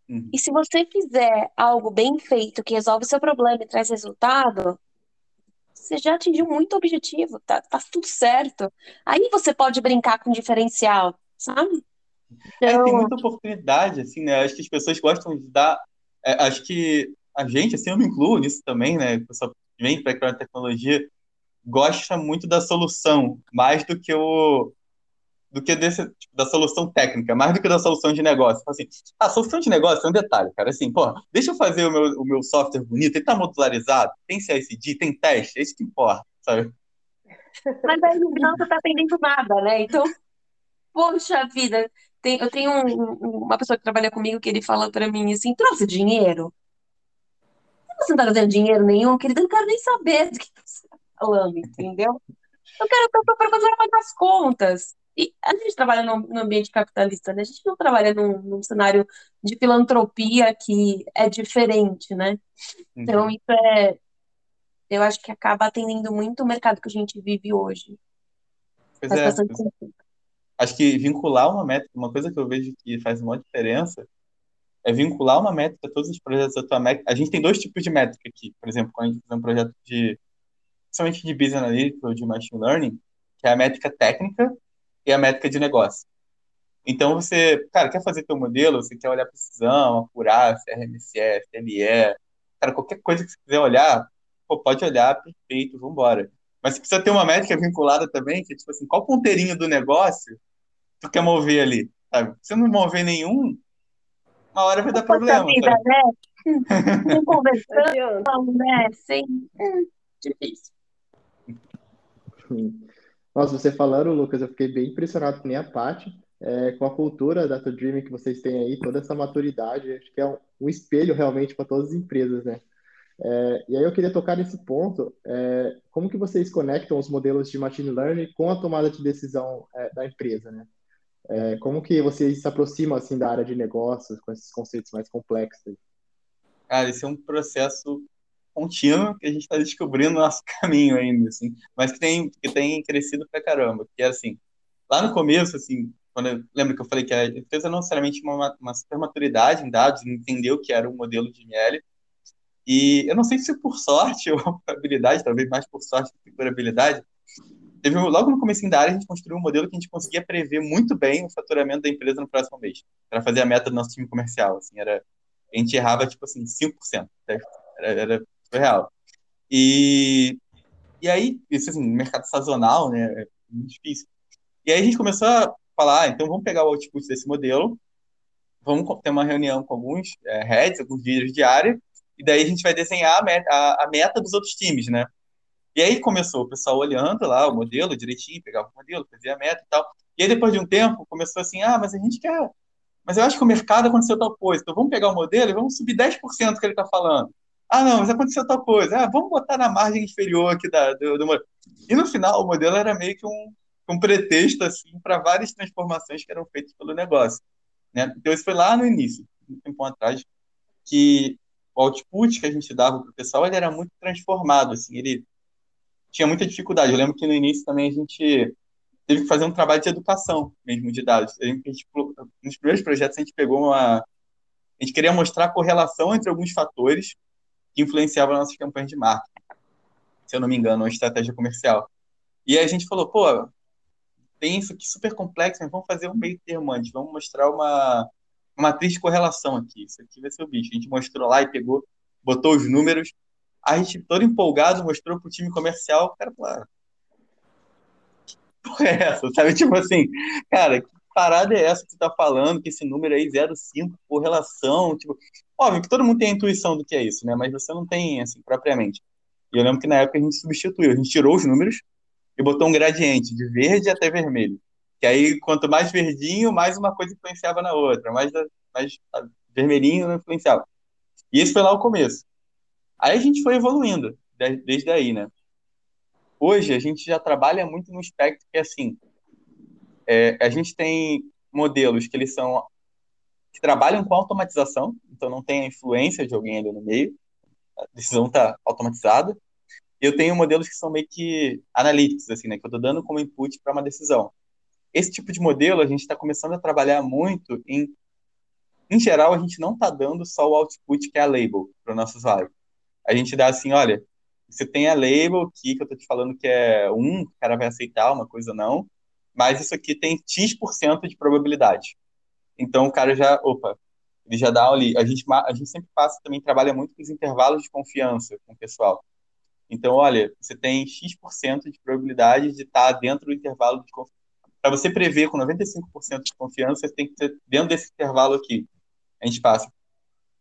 Uhum. E se você fizer algo bem feito, que resolve o seu problema e traz resultado, você já atingiu muito objetivo, tá, tá tudo certo. Aí você pode brincar com diferencial, sabe? Então... É, tem muita oportunidade, assim, né? Acho que as pessoas gostam de dar. É, acho que a gente, assim, eu me incluo nisso também, né? O pessoal vem para a tecnologia gosta muito da solução, mais do que o, do que desse, tipo, da solução técnica, mais do que da solução de negócio. Assim, a solução de negócio é um detalhe, cara. Assim, pô, deixa eu fazer o meu, o meu software bonito, ele tá modularizado, tem CICD, tem teste, é isso que importa, sabe? Mas aí você tá aprendendo nada, né? Então, poxa vida, tem, eu tenho um, uma pessoa que trabalha comigo que ele fala para mim assim, trouxe dinheiro? Você não tá trazendo dinheiro nenhum, querido, eu não quero nem saber do que você falando, entendeu? Eu quero para fazer as contas. E a gente trabalha no, no ambiente capitalista, né? A gente não trabalha num, num, cenário de filantropia que é diferente, né? Então, uhum. isso é. Eu acho que acaba atendendo muito o mercado que a gente vive hoje. Pois faz é, bastante sentido. Acho que vincular uma métrica, uma coisa que eu vejo que faz uma diferença é vincular uma métrica a todos os projetos da tua métrica. A gente tem dois tipos de métrica aqui. Por exemplo, quando a gente faz um projeto de, principalmente de Business Analytics ou de Machine Learning, que é a métrica técnica, e a métrica de negócio. Então, você, cara, quer fazer teu modelo, você quer olhar precisão, apurar, se é RMSE, FME, cara, qualquer coisa que você quiser olhar, pô, pode olhar, perfeito, vamos embora. Mas você precisa ter uma métrica vinculada também, que é tipo assim, qual ponteirinho do negócio tu quer mover ali, sabe? Se não mover nenhum, uma hora vai dar problema. Vida, né? Não conversando, né? Hum, difícil. Nossa, você falando, Lucas, eu fiquei bem impressionado com nem a Paty, é, com a cultura da Dreaming que vocês têm aí, toda essa maturidade, acho que é um, um espelho realmente para todas as empresas, né? É, e aí eu queria tocar nesse ponto, é, como que vocês conectam os modelos de machine learning com a tomada de decisão é, da empresa, né? É, como que vocês se aproximam assim da área de negócios com esses conceitos mais complexos? Cara, esse é um processo contínuo que a gente está descobrindo nosso caminho ainda, assim, mas que tem, que tem crescido pra caramba, que é assim, lá no começo, assim, quando eu, lembra que eu falei que a empresa não necessariamente uma, uma super maturidade em dados, entendeu que era um modelo de ML, e eu não sei se por sorte ou por habilidade, talvez mais por sorte do que por habilidade, teve logo no começo da área a gente construiu um modelo que a gente conseguia prever muito bem o faturamento da empresa no próximo mês, para fazer a meta do nosso time comercial, assim, era a gente errava tipo assim 5%, era, era surreal. E e aí, isso assim, mercado sazonal, né, é muito difícil. E aí a gente começou a falar, ah, então vamos pegar o output desse modelo, vamos ter uma reunião com alguns é, heads, alguns líderes de área, e daí a gente vai desenhar a meta, a, a meta dos outros times, né? E aí começou o pessoal olhando lá o modelo direitinho, pegava o modelo, fazia a meta e tal. E aí depois de um tempo começou assim, ah, mas a gente quer... Mas eu acho que o mercado aconteceu tal coisa, então vamos pegar o modelo e vamos subir 10% que ele está falando. Ah, não, mas aconteceu tal coisa. Ah, vamos botar na margem inferior aqui da, do, do modelo. E no final o modelo era meio que um, um pretexto assim para várias transformações que eram feitas pelo negócio. Né? Então isso foi lá no início, um tempo atrás, que o output que a gente dava para o pessoal ele era muito transformado, assim, ele tinha muita dificuldade. Eu lembro que no início também a gente teve que fazer um trabalho de educação mesmo de dados. A gente, nos primeiros projetos a gente pegou uma, a gente queria mostrar a correlação entre alguns fatores que influenciavam nossas campanhas de marketing. Se eu não me engano, uma estratégia comercial. E a gente falou, pô, tem isso aqui super complexo, mas vamos fazer um meio termo antes, vamos mostrar uma uma matriz de correlação aqui. Isso aqui vai ser o bicho. A gente mostrou lá e pegou, botou os números. A gente, todo empolgado, mostrou pro time comercial. O cara falou: ah, porra é essa? Sabe? Tipo assim, cara, que parada é essa que você tá falando? Que esse número aí, 0,5, correlação. Tipo, óbvio que todo mundo tem a intuição do que é isso, né? Mas você não tem, assim, propriamente. E eu lembro que na época a gente substituiu. A gente tirou os números e botou um gradiente de verde até vermelho. Que aí, quanto mais verdinho, mais uma coisa influenciava na outra, mais, mais vermelhinho não influenciava. E esse foi lá o começo. Aí a gente foi evoluindo, desde aí, né? Hoje, a gente já trabalha muito no espectro que, assim, é, a gente tem modelos que eles são que trabalham com automatização, então não tem a influência de alguém ali no meio, a decisão está automatizada. Eu tenho modelos que são meio que analíticos, assim, né, que eu estou dando como input para uma decisão esse tipo de modelo a gente está começando a trabalhar muito em. Em geral, a gente não está dando só o output que é a label para o nosso usuário. A gente dá assim, olha, você tem a label aqui que eu estou te falando que é um, o cara vai aceitar, uma coisa não, mas isso aqui tem X% de probabilidade. Então o cara já, opa, ele já dá ali. A gente, a gente sempre passa, também trabalha muito com os intervalos de confiança com o pessoal. Então, olha, você tem X% de probabilidade de estar tá dentro do intervalo de confiança para você prever com 95% de confiança, você tem que ter dentro desse intervalo aqui. A gente passa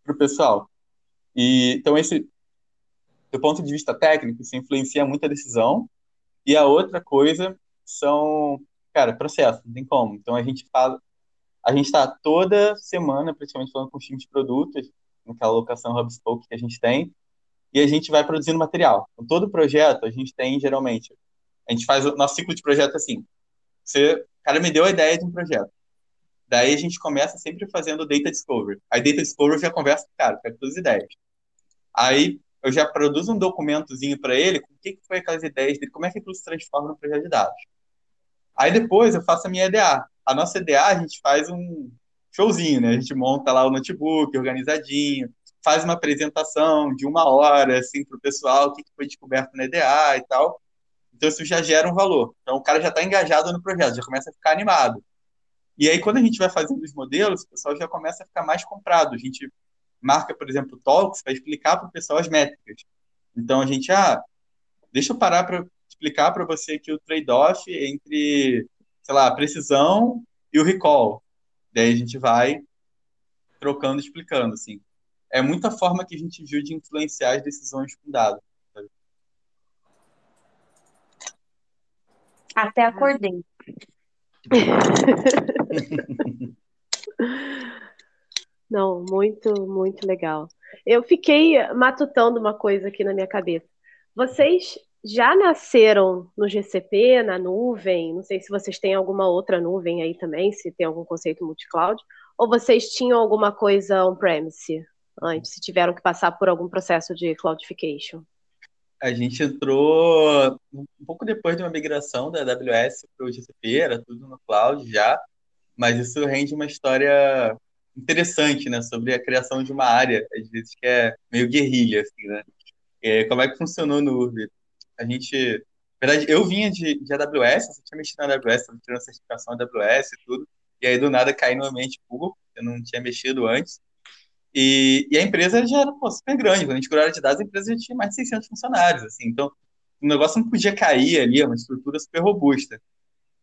para o pessoal. E, então, esse, do ponto de vista técnico, isso influencia muito a decisão. E a outra coisa são, cara, processos, não tem como. Então, a gente fala, a gente está toda semana, praticamente, falando com os times de produtos, naquela locação HubSpoke que a gente tem, e a gente vai produzindo material. Então, todo projeto, a gente tem, geralmente, a gente faz o nosso ciclo de projeto assim, você, o cara me deu a ideia de um projeto. Daí a gente começa sempre fazendo data discovery. Aí data discovery já conversa com o cara, pega todas as ideias. Aí eu já produzo um documentozinho para ele com o que, que foi aquelas ideias dele, como é que aquilo se transforma no projeto de dados. Aí depois eu faço a minha EDA. A nossa EDA a gente faz um showzinho, né? A gente monta lá o notebook organizadinho, faz uma apresentação de uma hora, assim, para o pessoal, o que, foi descoberto na EDA e tal. Então isso já gera um valor. Então o cara já está engajado no projeto, já começa a ficar animado. E aí quando a gente vai fazendo os modelos, o pessoal já começa a ficar mais comprado. A gente marca, por exemplo, talks para explicar para o pessoal as métricas. Então a gente, ah, deixa eu parar para explicar para você aqui o trade-off entre, sei lá, a precisão e o recall. Daí a gente vai trocando, explicando, assim. É muita forma que a gente viu de influenciar as decisões com dados. Até acordei. Não, muito, muito legal. Eu fiquei matutando uma coisa aqui na minha cabeça. Vocês já nasceram no GCP, na nuvem? Não sei se vocês têm alguma outra nuvem aí também, se tem algum conceito multi-cloud, ou vocês tinham alguma coisa on-premise antes, se tiveram que passar por algum processo de cloudification? A gente entrou um pouco depois de uma migração da AWS para o GCP, era tudo no cloud já, mas isso rende uma história interessante, né, sobre a criação de uma área, às vezes que é meio guerrilha, assim, né? É, como é que funcionou no Urbi? A gente, na verdade, eu vinha de, de AWS, eu tinha mexido na AWS, estava tirando certificação AWS e tudo, e aí do nada caí no ambiente Google, eu não tinha mexido antes, e, e a empresa já era pô, super grande, quando a gente a área de dados, a empresa já tinha mais de 600 funcionários, assim, então o negócio não podia cair ali, é uma estrutura super robusta.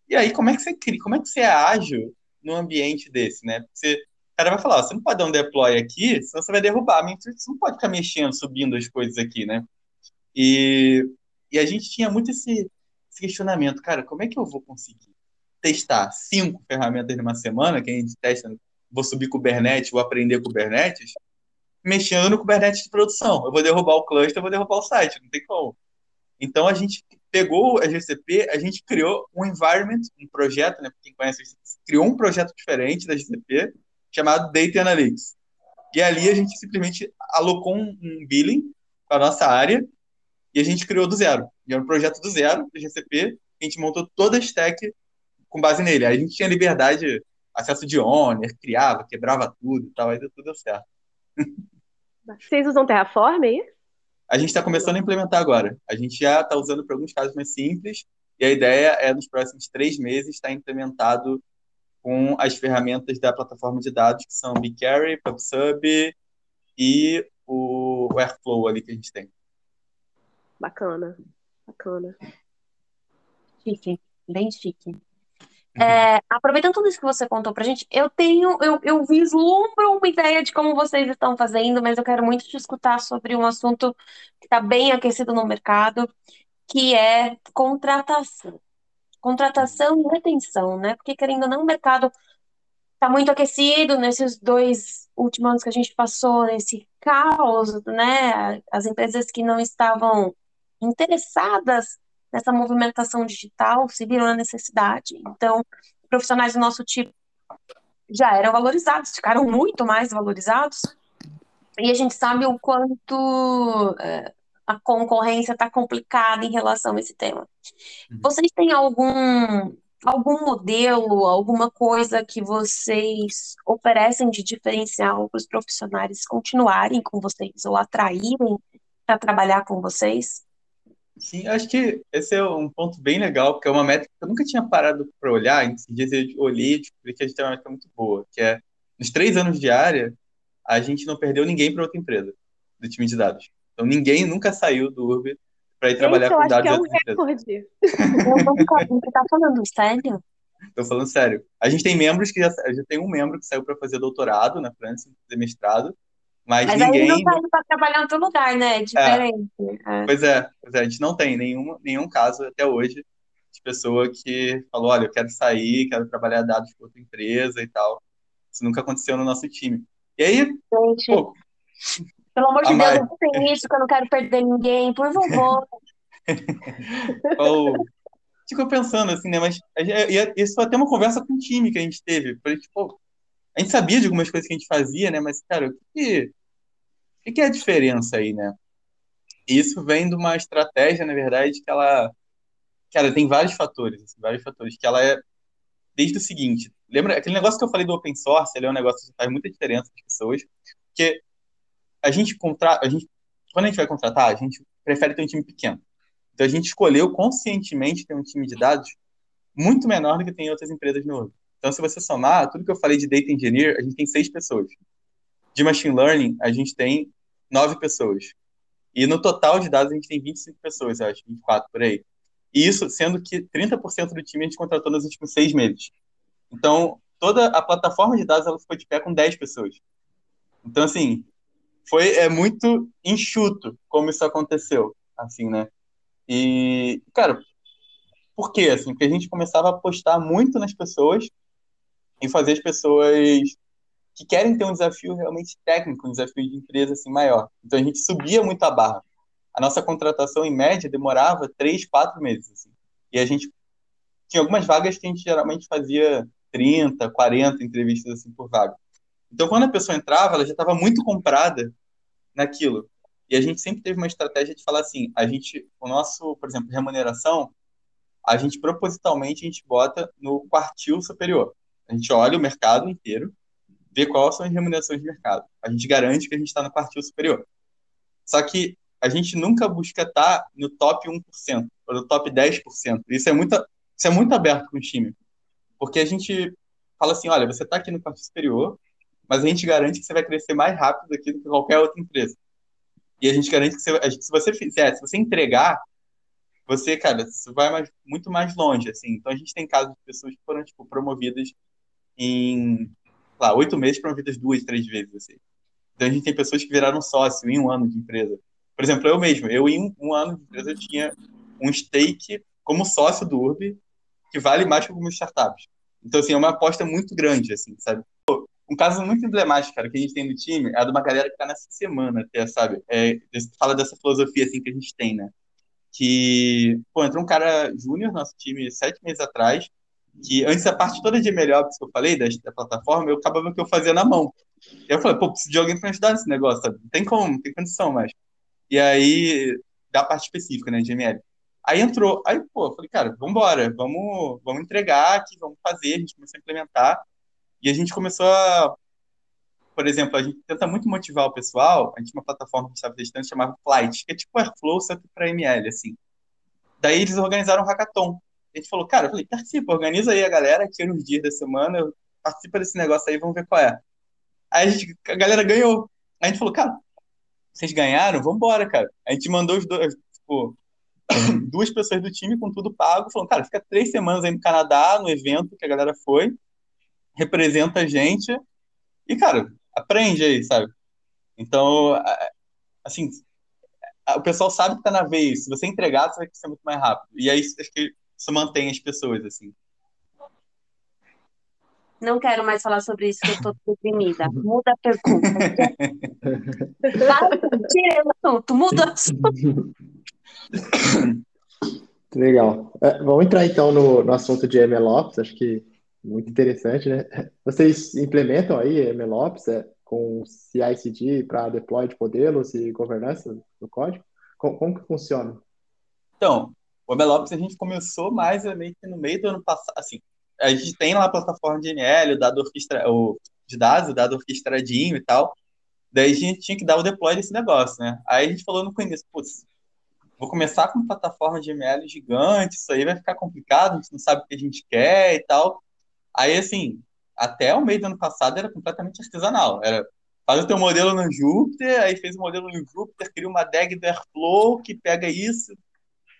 E aí, como é que você cria, como é que você é ágil num ambiente desse, né? Você, o cara vai falar, você não pode dar um deploy aqui, senão você vai derrubar, você não pode ficar mexendo, subindo as coisas aqui, né? E, e a gente tinha muito esse, esse questionamento, cara, como é que eu vou conseguir testar cinco ferramentas numa semana, que a gente testa, vou subir Kubernetes, vou aprender Kubernetes, mexendo no Kubernetes de produção. Eu vou derrubar o cluster, eu vou derrubar o site, não tem como. Então a gente pegou a GCP, a gente criou um environment, um projeto, né? Quem conhece, criou um projeto diferente da GCP chamado Data Analytics. E ali a gente simplesmente alocou um, um billing para nossa área e a gente criou do zero. E era um projeto do zero da GCP. A gente montou toda a stack com base nele. Aí a gente tinha liberdade, acesso de owner, criava, quebrava tudo e tal, aí tudo deu certo. Vocês usam Terraform aí? A gente está começando a implementar agora. A gente já está usando para alguns casos mais simples, e a ideia é, nos próximos três meses, estar tá implementado com as ferramentas da plataforma de dados, que são BigQuery, PubSub e o Airflow ali que a gente tem. Bacana, bacana. Chique, bem chique. É, aproveitando tudo isso que você contou pra gente, eu tenho, eu, eu vislumbro uma ideia de como vocês estão fazendo, mas eu quero muito te escutar sobre um assunto que está bem aquecido no mercado, que é contratação. Contratação e retenção, né? Porque, querendo ou não, o mercado está muito aquecido nesses dois últimos anos que a gente passou, nesse caos, né? As empresas que não estavam interessadas nessa movimentação digital se viram na necessidade. Então, profissionais do nosso tipo já eram valorizados, ficaram muito mais valorizados. E a gente sabe o quanto é, a concorrência está complicada em relação a esse tema. Uhum. Vocês têm algum algum modelo, alguma coisa que vocês oferecem de diferencial para os profissionais continuarem com vocês ou atraírem para trabalhar com vocês? Sim, acho que esse é um ponto bem legal, porque é uma métrica que eu nunca tinha parado para olhar. Em dias eu olhei e descobri que a gente tem uma métrica muito boa, que é, nos três anos de área, a gente não perdeu ninguém para outra empresa do time de dados. Então, ninguém nunca saiu do Urb para ir trabalhar Gente, com dados é de um outras recorde. Eu nunca, você tá falando sério? Estou falando sério. A gente tem membros que já, já tem um membro que saiu para fazer doutorado na França, fazer mestrado, mas, Mas ninguém. não tá indo para trabalhar em outro lugar, né? É diferente. É. Pois é, pois é, a gente não tem nenhum, nenhum caso até hoje de pessoa que falou, olha, eu quero sair, quero trabalhar dados com outra empresa e tal. Isso nunca aconteceu no nosso time. E aí, Gente, pô, pelo amor de Deus, Mai- não tem isso que eu não quero perder ninguém, por favor. qual... Fico pensando assim, né? Mas gente- e isso foi até uma conversa com o time que a gente teve. Falei, tipo, a gente sabia de algumas coisas que a gente fazia, né? Mas, cara, o que, que é a diferença aí, né? Isso vem de uma estratégia, na verdade, que ela, cara, tem vários fatores, assim, vários fatores, que ela é desde o seguinte, lembra aquele negócio que eu falei do open source, ele é um negócio que faz muita diferença para as pessoas, porque a gente contrata, a gente, quando a gente vai contratar, a gente prefere ter um time pequeno. Então a gente escolheu conscientemente ter um time de dados muito menor do que tem em outras empresas no Urban. Então, se você somar tudo que eu falei de data engineer, a gente tem seis pessoas. De machine learning, a gente tem nove pessoas. E no total de dados, a gente tem 25 pessoas, acho, 24 por aí. E isso sendo que 30% do time a gente contratou nos últimos seis meses. Então, toda a plataforma de dados ela ficou de pé com 10 pessoas. Então, assim, foi é muito enxuto como isso aconteceu, assim, né? E, cara, por quê? Assim, porque a gente começava a apostar muito nas pessoas e fazer as pessoas que querem ter um desafio realmente técnico, um desafio de empresa assim maior. Então a gente subia muito a barra. A nossa contratação em média demorava três, quatro meses. Assim. E a gente tinha algumas vagas que a gente geralmente fazia 30, 40 entrevistas assim por vaga. Então quando a pessoa entrava, ela já estava muito comprada naquilo. E a gente sempre teve uma estratégia de falar assim, a gente, o nosso, por exemplo, remuneração, a gente propositalmente a gente bota no quartil superior. A gente olha o mercado inteiro ver quais são as remunerações de mercado. A gente garante que a gente está no quartil superior. Só que a gente nunca busca estar tá no top 1% ou no top 10%. Isso é muito, isso é muito aberto com o time. Porque a gente fala assim, olha, você está aqui no quartil superior, mas a gente garante que você vai crescer mais rápido aqui do que qualquer outra empresa. E a gente garante que você, se você fizer, se você entregar, você, cara, você vai mais, muito mais longe, assim. Então a gente tem casos de pessoas que foram, tipo, promovidas em lá, oito meses promovidas duas, três vezes, assim. Então a gente tem pessoas que viraram sócio em um ano de empresa. Por exemplo, eu mesmo, eu em um, um ano de empresa eu tinha um stake como sócio do Urb que vale mais que algumas startups. Então, assim, é uma aposta muito grande, assim, sabe? Um caso muito emblemático, cara, que a gente tem no time é de uma galera que tá nessa semana até, sabe? É, fala dessa filosofia, assim, que a gente tem, né? Que, pô, entrou um cara júnior no nosso time sete meses atrás, que antes a parte toda de melhor que eu falei da, da plataforma, eu acabava que eu fazia na mão. E eu falei, pô, preciso de alguém para ajudar nesse negócio, sabe? Não tem como, não tem condição mais. E aí, da parte específica, né, de ML. Aí entrou, aí, pô, falei, cara, vambora, vamos, vamos entregar aqui, vamos fazer, a gente começou a implementar, e a gente começou a, por exemplo, a gente tenta muito motivar o pessoal, a gente tinha uma plataforma que estava testando, chamava Flight, que é tipo Airflow, só que para ML, assim. Daí eles organizaram um hackathon, a gente falou, cara, eu falei, participa, organiza aí a galera, tira uns dias da semana, participa desse negócio aí, vamos ver qual é. Aí a, gente, a galera ganhou. Aí a gente falou, cara, vocês ganharam? Vambora, cara. A gente mandou os dois, tipo, duas pessoas do time com tudo pago, falando, cara, fica três semanas aí no Canadá, no evento que a galera foi, representa a gente, e, cara, aprende aí, sabe? Então, assim, o pessoal sabe que tá na vez. Se você entregar, você vai ser muito mais rápido. E aí, acho que isso mantém as pessoas, assim. Não quero mais falar sobre isso, que eu tô deprimida. Muda a pergunta. Tira o assunto, muda o assunto. Legal. É, vamos entrar então no, no assunto de MLOps, acho que muito interessante, né? Vocês implementam aí MLOps é, com CI/CD para deploy de modelos e governança do código? Como, como que funciona? Então, o MLOps a gente começou mais meio que no meio do ano passado, assim, a gente tem lá a plataforma de NL, o dado orquestra, o de dados, o dado orquestradinho e tal, daí a gente tinha que dar o deploy desse negócio, né? Aí a gente falou no começo, putz, vou começar com plataforma de ML gigante, isso aí vai ficar complicado, a gente não sabe o que a gente quer e tal. Aí, assim, até o meio do ano passado era completamente artesanal, era faz o teu modelo no Jupyter, aí fez o modelo no Jupyter, cria uma DAG do Airflow que pega isso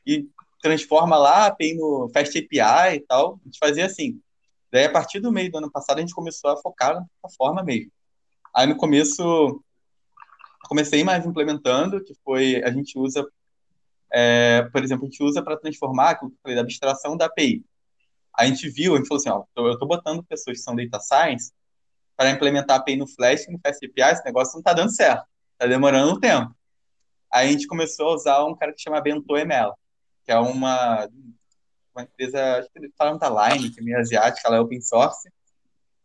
e transforma lá, API no Fast API e tal. A gente fazia assim. Daí, a partir do meio do ano passado, a gente começou a focar na plataforma mesmo. Aí, no começo, comecei mais implementando, que foi, a gente usa, é, por exemplo, a gente usa para transformar aquilo que eu falei, da abstração da API. A gente viu, a gente falou assim, ó, eu estou botando pessoas que são data science para implementar a API no Flash no Fast API, esse negócio não está dando certo, está demorando um tempo. Aí a gente começou a usar um cara que chama Bento ML que é uma, uma empresa, acho que da Line, que é meio asiática, ela é open source,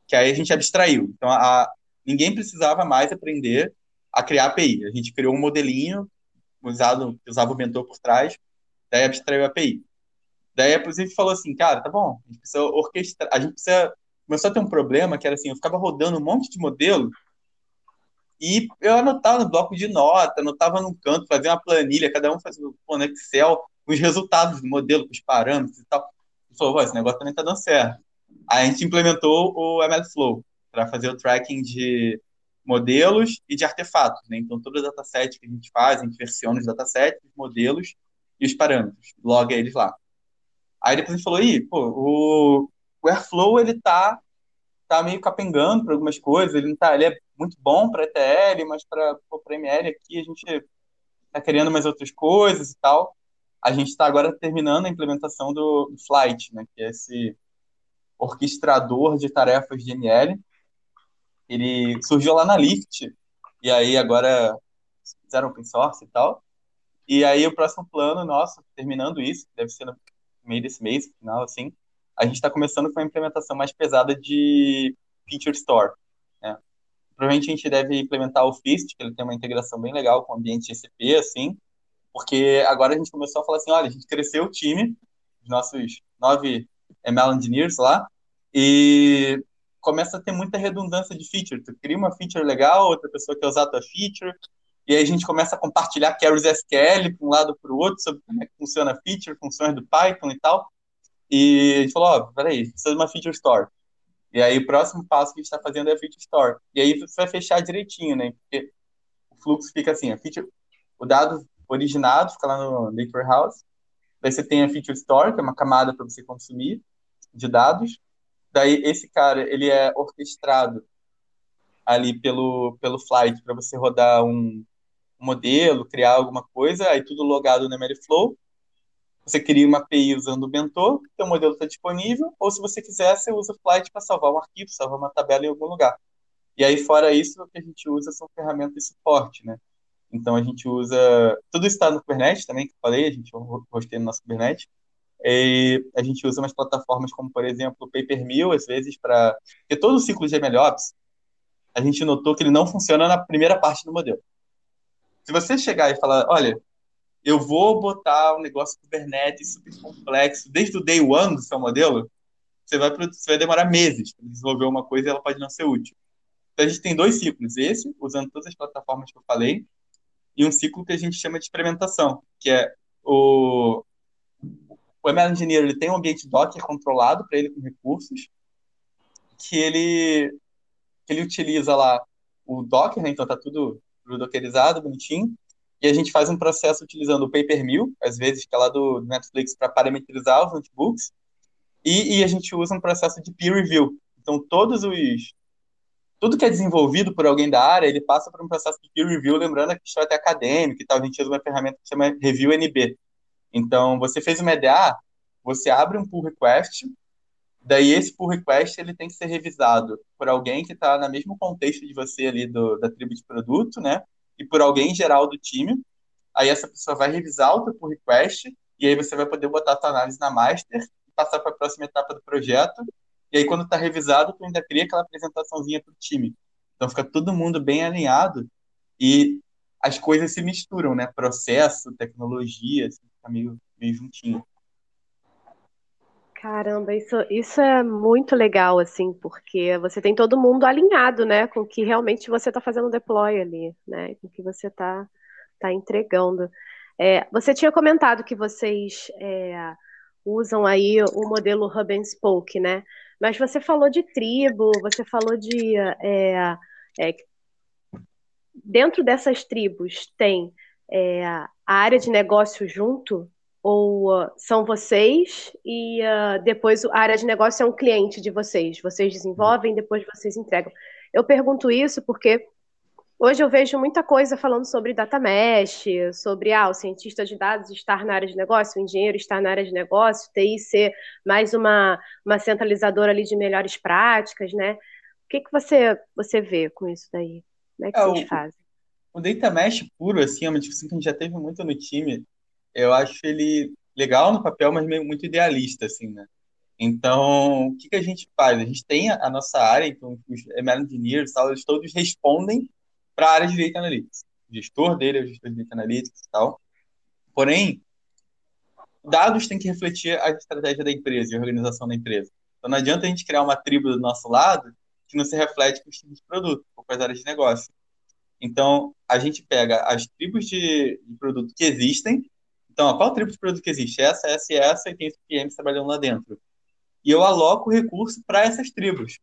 que aí a gente abstraiu. Então, a, ninguém precisava mais aprender a criar API. A gente criou um modelinho usado, que usava o mentor por trás, daí abstraiu a API. Daí, gente falou assim, cara, tá bom, a gente precisa orquestrar, a gente precisa... Começou a ter um problema que era assim, eu ficava rodando um monte de modelo e eu anotava no bloco de nota, anotava num canto, fazia uma planilha, cada um fazia no Excel, os resultados do modelo, com os parâmetros e tal. E falou, esse negócio também está dando certo. Aí a gente implementou o MLflow para fazer o tracking de modelos e de artefatos. Né? Então, todo o dataset que a gente faz, a gente versiona os datasets, os modelos e os parâmetros, loga eles lá. Aí depois a gente falou, pô, o, o Airflow, ele tá tá meio capengando para algumas coisas, ele não tá, ele é muito bom para ETL, mas para para ML aqui a gente tá querendo mais outras coisas e tal. A gente está agora terminando a implementação do, Flight, né, que é esse orquestrador de tarefas de ML. Ele surgiu lá na Lyft, e aí agora fizeram open source e tal. E aí o próximo plano nosso, terminando isso, deve ser no meio desse mês, final, assim, a gente está começando com a implementação mais pesada de Feature Store. Né? Provavelmente a gente deve implementar o Fist, que ele tem uma integração bem legal com o ambiente GCP, assim, porque agora a gente começou a falar assim, olha, a gente cresceu o time, os nossos nove ML engineers lá, e começa a ter muita redundância de feature. Tu cria uma feature legal, outra pessoa quer usar a tua feature, e aí a gente começa a compartilhar carries SQL para um lado para o outro sobre como é que funciona a feature, funções do Python e tal. E a gente falou, ó, oh, peraí, precisa de uma feature store. E aí o próximo passo que a gente está fazendo é a feature store. E aí você vai fechar direitinho, né? Porque o fluxo fica assim, a feature, o dado originado fica lá no Lake Warehouse. Daí você tem a feature store, que é uma camada para você consumir de dados. Daí esse cara, ele é orquestrado ali pelo, pelo Flight para você rodar um, modelo, criar alguma coisa, aí tudo logado no MLflow. Você cria uma API usando o Bentô, seu modelo está disponível, ou se você quiser, você usa o Flight para salvar um arquivo, salvar uma tabela em algum lugar. E aí, fora isso, o que a gente usa são ferramentas de suporte, né? Então, a gente usa... Tudo está no Kubernetes também, que eu falei, a gente hosteia no nosso Kubernetes. E a gente usa umas plataformas como, por exemplo, o PaperMill, às vezes, para... Porque todo o ciclo de MLOps, a gente notou que ele não funciona na primeira parte do modelo. Se você chegar e falar, olha, eu vou botar um negócio Kubernetes super complexo desde o day one do seu modelo, você vai, você vai demorar meses para desenvolver uma coisa e ela pode não ser útil. Então a gente tem dois ciclos, esse, usando todas as plataformas que eu falei, e um ciclo que a gente chama de experimentação, que é o, o ML Engineer ele tem um ambiente Docker controlado para ele com recursos, que ele, que ele utiliza lá o Docker, né, então tá tudo dockerizado, bonitinho. E a gente faz um processo utilizando o PaperMill, às vezes, que é lá do Netflix, para parametrizar os notebooks. E, e, a gente usa um processo de peer review. Então, todos os. Tudo que é desenvolvido por alguém da área, ele passa por um processo de peer review, lembrando que isso é até acadêmico e tal. A gente usa uma ferramenta que chama Review NB. Então, você fez uma EDA, você abre um pull request, daí esse pull request ele tem que ser revisado por alguém que está no mesmo contexto de você ali do, da tribo de produto, né? E por alguém geral do time. Aí essa pessoa vai revisar o teu pull request e aí você vai poder botar a tua análise na master e passar para a próxima etapa do projeto. E aí quando está revisado, tu ainda cria aquela apresentaçãozinha para o time. Então fica todo mundo bem alinhado e as coisas se misturam, né? Processo, tecnologia, assim, fica meio, meio juntinho. Caramba, isso, isso é muito legal, assim, porque você tem todo mundo alinhado, né, com o que realmente você está fazendo deploy ali, né, com o que você está tá entregando. É, você tinha comentado que vocês é, usam aí o modelo Hub and Spoke, né, mas você falou de tribo, você falou de... É, é dentro dessas tribos tem é, a área de negócio junto, ou uh, são vocês e uh, depois a área de negócio é um cliente de vocês? Vocês desenvolvem, depois vocês entregam. Eu pergunto isso porque hoje eu vejo muita coisa falando sobre data mesh, sobre ah, o cientista de dados estar na área de negócio, o engenheiro estar na área de negócio, TI ser mais uma, uma centralizadora ali de melhores práticas, né? O que, que você, você vê com isso daí? Como é que é, vocês o, fazem? O data mesh puro, assim, é uma discussão que a gente já teve muito no time, eu acho ele legal no papel, mas meio muito idealista, assim, né? Então, o que, que a gente faz? A gente tem a, a nossa área, então os ML engineers, eles todos respondem para a área de Data Analytics. O gestor dele é o gestor de Data Analytics e tal. Porém, dados têm que refletir a estratégia da empresa e a organização da empresa. Então, não adianta a gente criar uma tribo do nosso lado que não se reflete com os times de produto ou com as áreas de negócio. Então, a gente pega as tribos de, de produto que existem então, qual tribo de produto que existe? Essa, essa e essa, e tem os PMs trabalhando lá dentro. E eu aloco recurso para essas tribos.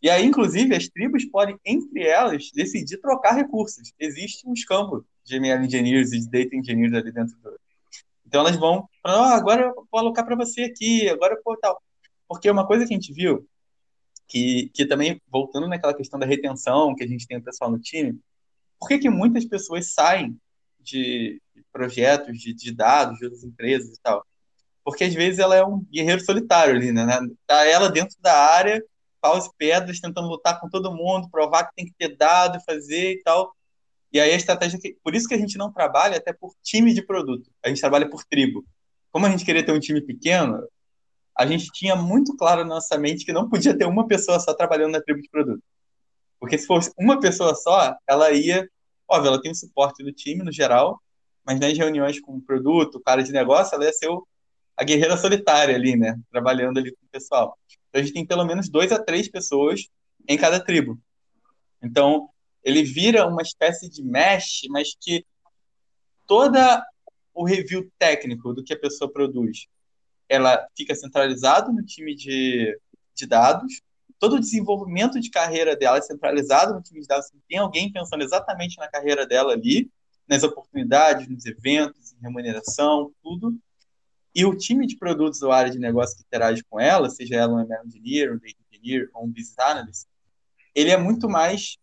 E aí, inclusive, as tribos podem, entre elas, decidir trocar recursos. Existe um campo de ML Engineers e de Data Engineers ali dentro do... Então, elas vão oh, agora eu vou alocar para você aqui, agora eu vou tal. Porque uma coisa que a gente viu que, que também, voltando naquela questão da retenção que a gente tem o pessoal no time, por que, que muitas pessoas saem de projetos, de, de dados, de outras empresas e tal? Porque às vezes ela é um guerreiro solitário ali, né? Tá ela dentro da área, paus e pedras, tentando lutar com todo mundo, provar que tem que ter dado, fazer e tal. E aí a estratégia que, por isso que a gente não trabalha até por time de produto, a gente trabalha por tribo. Como a gente queria ter um time pequeno, a gente tinha muito claro na nossa mente que não podia ter uma pessoa só trabalhando na tribo de produto. Porque se fosse uma pessoa só, ela ia, óbvio, ela tem o suporte do time no geral, mas nas reuniões com o produto, cara de negócio, ela ia ser o, a guerreira solitária ali, né? Trabalhando ali com o pessoal. Então a gente tem pelo menos dois a três pessoas em cada tribo. Então, ele vira uma espécie de mesh, mas que toda o review técnico do que a pessoa produz, ela fica centralizado no time de, de dados, todo o desenvolvimento de carreira dela é centralizado no time de dados, tem alguém pensando exatamente na carreira dela ali, nas oportunidades, nos eventos, em remuneração, tudo. E o time de produtos ou área de negócio que interage com ela, seja ela um ML engineer, um data engineer ou um business analyst, ele é muito mais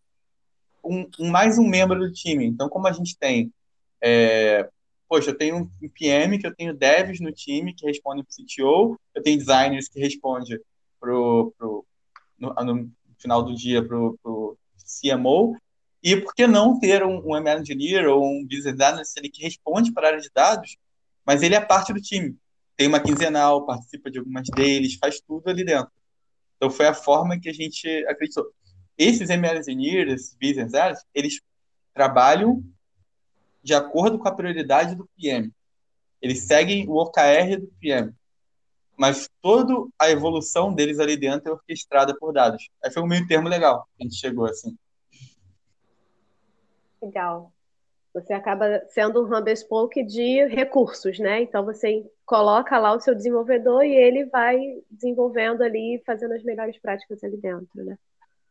um, mais um membro do time. Então, como a gente tem, é, poxa, eu tenho um PM, que eu tenho devs no time que respondem para o CTO, eu tenho designers que respondem pro, pro, no, no final do dia para o CMO, e por que não ter um, um ML engineer ou um business analyst que responde para a área de dados, mas ele é parte do time. Tem uma quinzenal, participa de algumas deles, faz tudo ali dentro. Então foi a forma que a gente acreditou esses ML engineers, esses business analysts, eles trabalham de acordo com a prioridade do PM. Eles seguem o OKR do PM. Mas toda a evolução deles ali dentro é orquestrada por dados. Aí foi um meio termo legal que a gente chegou assim. Legal. Você acaba sendo um hub spoke de recursos, né? Então você coloca lá o seu desenvolvedor e ele vai desenvolvendo ali, fazendo as melhores práticas ali dentro, né?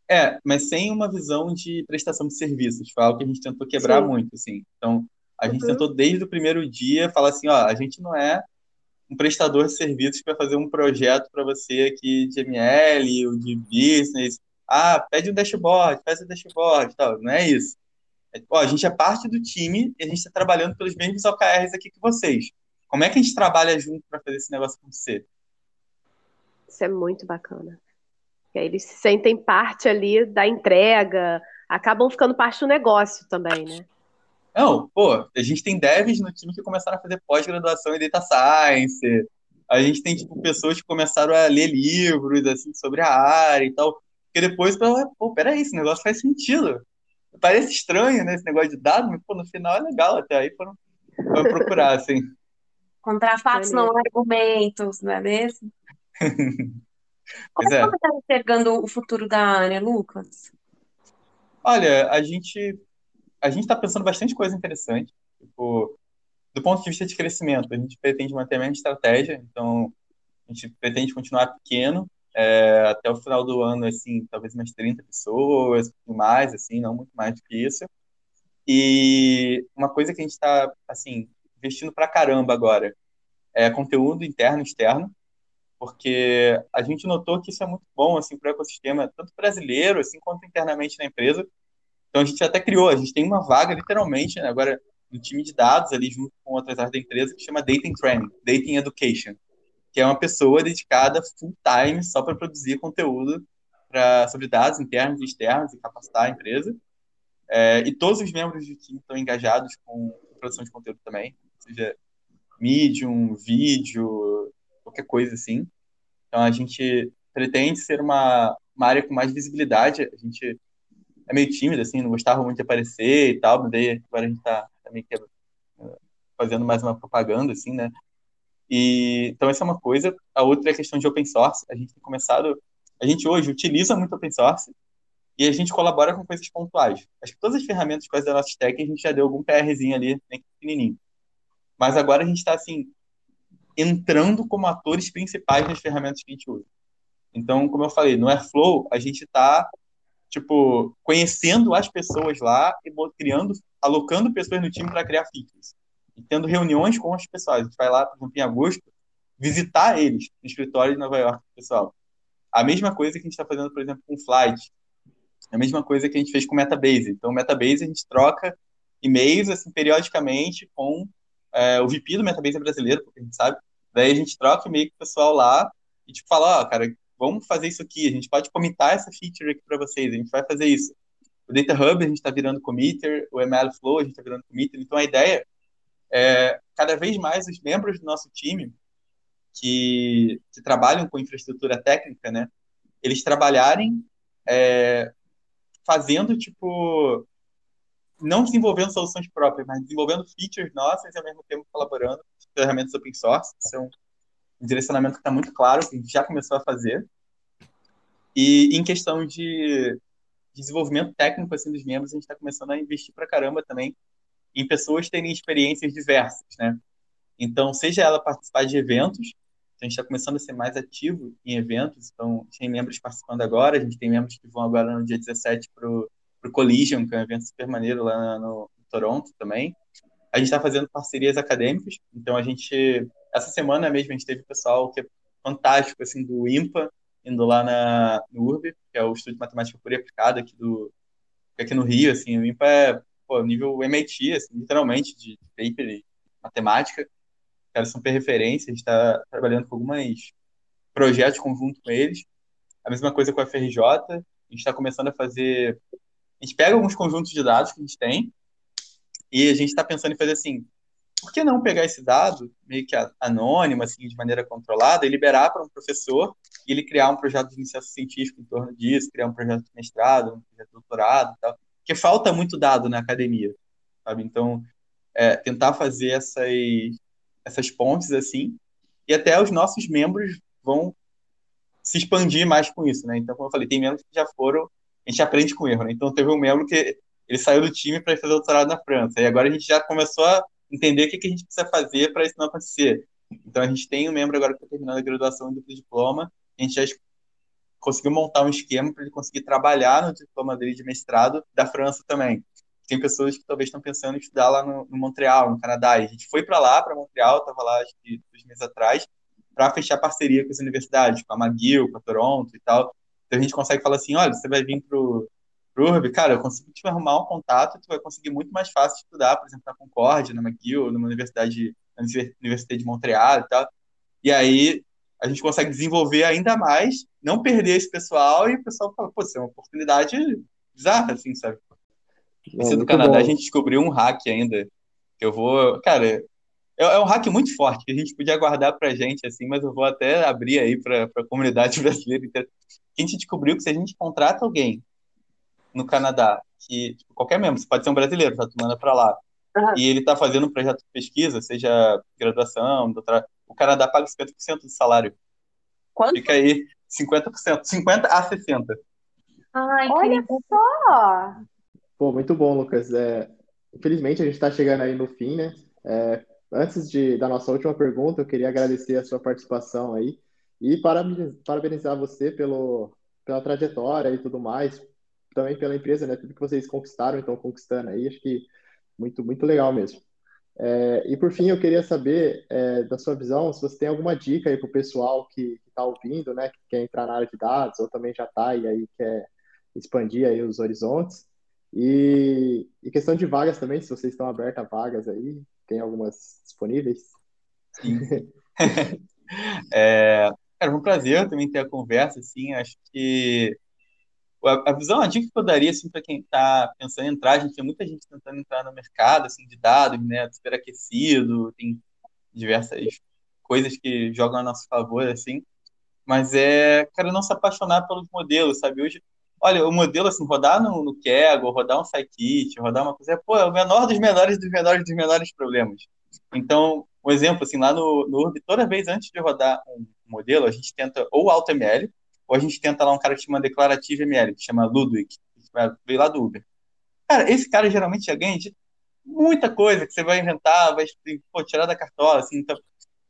É, mas sem uma visão de prestação de serviços. Foi algo que a gente tentou quebrar Sim. muito, assim. Então, a gente uhum. tentou desde o primeiro dia falar assim, ó, a gente não é um prestador de serviços para fazer um projeto para você aqui de ML ou de business. Ah, pede um dashboard, faz um dashboard, tal. Não é isso. Ó, a gente é parte do time e a gente está trabalhando pelos mesmos OKRs aqui que vocês. Como é que a gente trabalha junto para fazer esse negócio acontecer? Isso é muito bacana. Que aí eles se sentem parte ali da entrega, acabam ficando parte do negócio também, né? Não, pô, a gente tem devs no time que começaram a fazer pós-graduação em Data Science. A gente tem, tipo, pessoas que começaram a ler livros, assim, sobre a área e tal. E depois, pô, peraí, esse negócio faz sentido. Parece estranho, né, esse negócio de dados, mas, pô, no final é legal até. Aí foram, foram procurar, assim. Contra fatos, não argumentos, não é mesmo? Como é que você está enxergando o futuro da área, Lucas? Olha, a gente a gente está pensando bastante coisa interessante. Tipo, do ponto de vista de crescimento, a gente pretende manter a mesma estratégia, então a gente pretende continuar pequeno, é, até o final do ano, assim, talvez umas 30 pessoas, mais, assim, não muito mais do que isso. E uma coisa que a gente está, assim, investindo pra caramba agora é conteúdo interno e externo porque a gente notou que isso é muito bom assim para o ecossistema tanto brasileiro assim quanto internamente na empresa. Então a gente até criou, a gente tem uma vaga literalmente né, agora no time de dados ali junto com outras áreas da empresa que chama Data Training, Data Education, que é uma pessoa dedicada full time só para produzir conteúdo pra, sobre dados internos e externos e capacitar a empresa. É, e todos os membros do time estão engajados com produção de conteúdo também, seja Medium, vídeo, qualquer coisa assim. Então a gente pretende ser uma, uma área com mais visibilidade. A gente é meio tímido, assim, não gostava muito de aparecer e tal, mas daí agora a gente está tá eh, fazendo mais uma propaganda, assim, né? E, então essa é uma coisa. A outra é a questão de open source. A gente tem começado, a gente hoje utiliza muito open source e a gente colabora com coisas pontuais. Acho que todas as ferramentas quase da nossa stack a gente já deu algum PRzinho ali, bem pequenininho. Mas agora a gente está assim entrando como atores principais nas ferramentas que a gente usa. Então, como eu falei, no Airflow, a gente está tipo, conhecendo as pessoas lá e criando, alocando pessoas no time para criar features. E tendo reuniões com as pessoas. A gente vai lá, por exemplo, em agosto, visitar eles no escritório de Nova York, pessoal. a mesma coisa que a gente está fazendo, por exemplo, com o Flight. A mesma coisa que a gente fez com Metabase. Então, Metabase a gente troca e-mails assim, periodicamente com é, o VP do Metabase brasileiro, porque a gente sabe. Daí a gente troca e-mail com o pessoal lá e tipo, fala, ó, oh, cara, vamos fazer isso aqui, a gente pode comitar essa feature aqui para vocês, a gente vai fazer isso. O Data Hub a gente está virando committer, o ML Flow a gente está virando committer, então a ideia é cada vez mais os membros do nosso time que, que trabalham com infraestrutura técnica, né, eles trabalharem é, fazendo, tipo, não desenvolvendo soluções próprias, mas desenvolvendo features nossas e ao mesmo tempo colaborando com ferramentas open source. Isso é um, direcionamento que está muito claro, que a gente já começou a fazer. E em questão de desenvolvimento técnico assim, dos membros, a gente está começando a investir para caramba também em pessoas terem experiências diversas, né? Então, seja ela participar de eventos, a gente está começando a ser mais ativo em eventos, então tem membros participando agora, a gente tem membros que vão agora no dia 17 para o Collision, que é um evento super maneiro lá no, no Toronto também. A gente está fazendo parcerias acadêmicas, então a gente, essa semana mesmo, a gente teve pessoal que é fantástico, assim, do IMPA, indo lá na, no URB, que é o Estudo de Matemática Pura e Aplicada aqui, do, aqui no Rio, assim, o IMPA é pô, nível MIT, assim, literalmente, de paper e matemática, caras são referência, a gente está trabalhando com alguns projetos conjunto com eles. A mesma coisa com a FRJ, a gente está começando a fazer. A gente pega alguns conjuntos de dados que a gente tem e a gente está pensando em fazer assim: por que não pegar esse dado, meio que anônimo, assim, de maneira controlada, e liberar para um professor e ele criar um projeto de iniciação científica em torno disso, criar um projeto de mestrado, um projeto de doutorado e tal? Porque falta muito dado na academia, sabe? Então, é, tentar fazer essas, essas pontes assim, e até os nossos membros vão se expandir mais com isso, né? Então, como eu falei, tem membros que já foram, a gente aprende com erro, né? Então, teve um membro que ele saiu do time para fazer doutorado na França, e agora a gente já começou a entender o que, que a gente precisa fazer para isso não acontecer. Então, a gente tem um membro agora que está terminando a graduação do diploma, a gente já conseguiu montar um esquema para ele conseguir trabalhar no diploma dele de mestrado da França também tem pessoas que talvez estão pensando em estudar lá no, no Montreal, no Canadá. E a gente foi para lá, para Montreal, estava lá acho que dois meses atrás, para fechar parceria com as universidades, com a McGill, com a Toronto e tal. Então a gente consegue falar assim, olha, você vai vir pro pro Urb, cara, eu consigo te arrumar um contato, tu vai conseguir muito mais fácil estudar, por exemplo, na Concórdia, na McGill, numa universidade, na Universidade de Montreal e tal. E aí a gente consegue desenvolver ainda mais, não perder esse pessoal e o pessoal fala, pô, isso é uma oportunidade bizarra, assim, sabe? Esse do Canadá bom. a gente descobriu um hack ainda. Que eu vou. Cara, é, é, um hack muito forte que a gente podia guardar pra gente, assim, mas eu vou até abrir aí pra, pra comunidade brasileira inteira. A gente descobriu que se a gente contrata alguém no Canadá, que tipo, qualquer membro, você pode ser um brasileiro, tá? Tu manda pra lá. Uhum. E ele tá fazendo um projeto de pesquisa, seja graduação, doutorado, o Canadá paga 50% do salário. Quanto? Fica aí 50%, 50 a 60. Ai, Olha só! Pô, muito bom, Lucas. É, infelizmente, a gente está chegando aí no fim, né? É, antes de, da nossa última pergunta, eu queria agradecer a sua participação aí e parabenizar você pelo, pela trajetória e tudo mais, também pela empresa, né? Tudo que vocês conquistaram, estão conquistando aí, acho que muito, muito legal mesmo. É, e por fim, eu queria saber é, da sua visão, se você tem alguma dica aí para o pessoal que está ouvindo, né, que quer entrar na área de dados ou também já está e aí quer expandir aí os horizontes. E, e questão de vagas também, se vocês estão abertos a vagas aí, tem algumas disponíveis? Sim. é, cara, foi um prazer também ter a conversa, assim, acho que a, visão, a dica que eu daria, assim, para quem está pensando em entrar, a gente tem muita gente tentando entrar no mercado, assim, de dados, né, super aquecido, tem diversas coisas que jogam a nosso favor, assim, mas é, cara, não se apaixonar pelos modelos, sabe? Hoje, Olha, o modelo, assim, rodar no, no Kaggle, rodar um scikit, rodar uma coisa, pô, é o menor dos menores dos menores dos menores problemas. Então, um exemplo, assim, lá no, no Urb, toda vez antes de rodar um modelo, a gente tenta ou AutoML, ou a gente tenta lá um cara que chama Declarative ML, que chama Ludwig, que veio lá do Uber. Cara, esse cara geralmente já ganha de muita coisa que você vai inventar, vai pô, tirar da cartola, assim, então,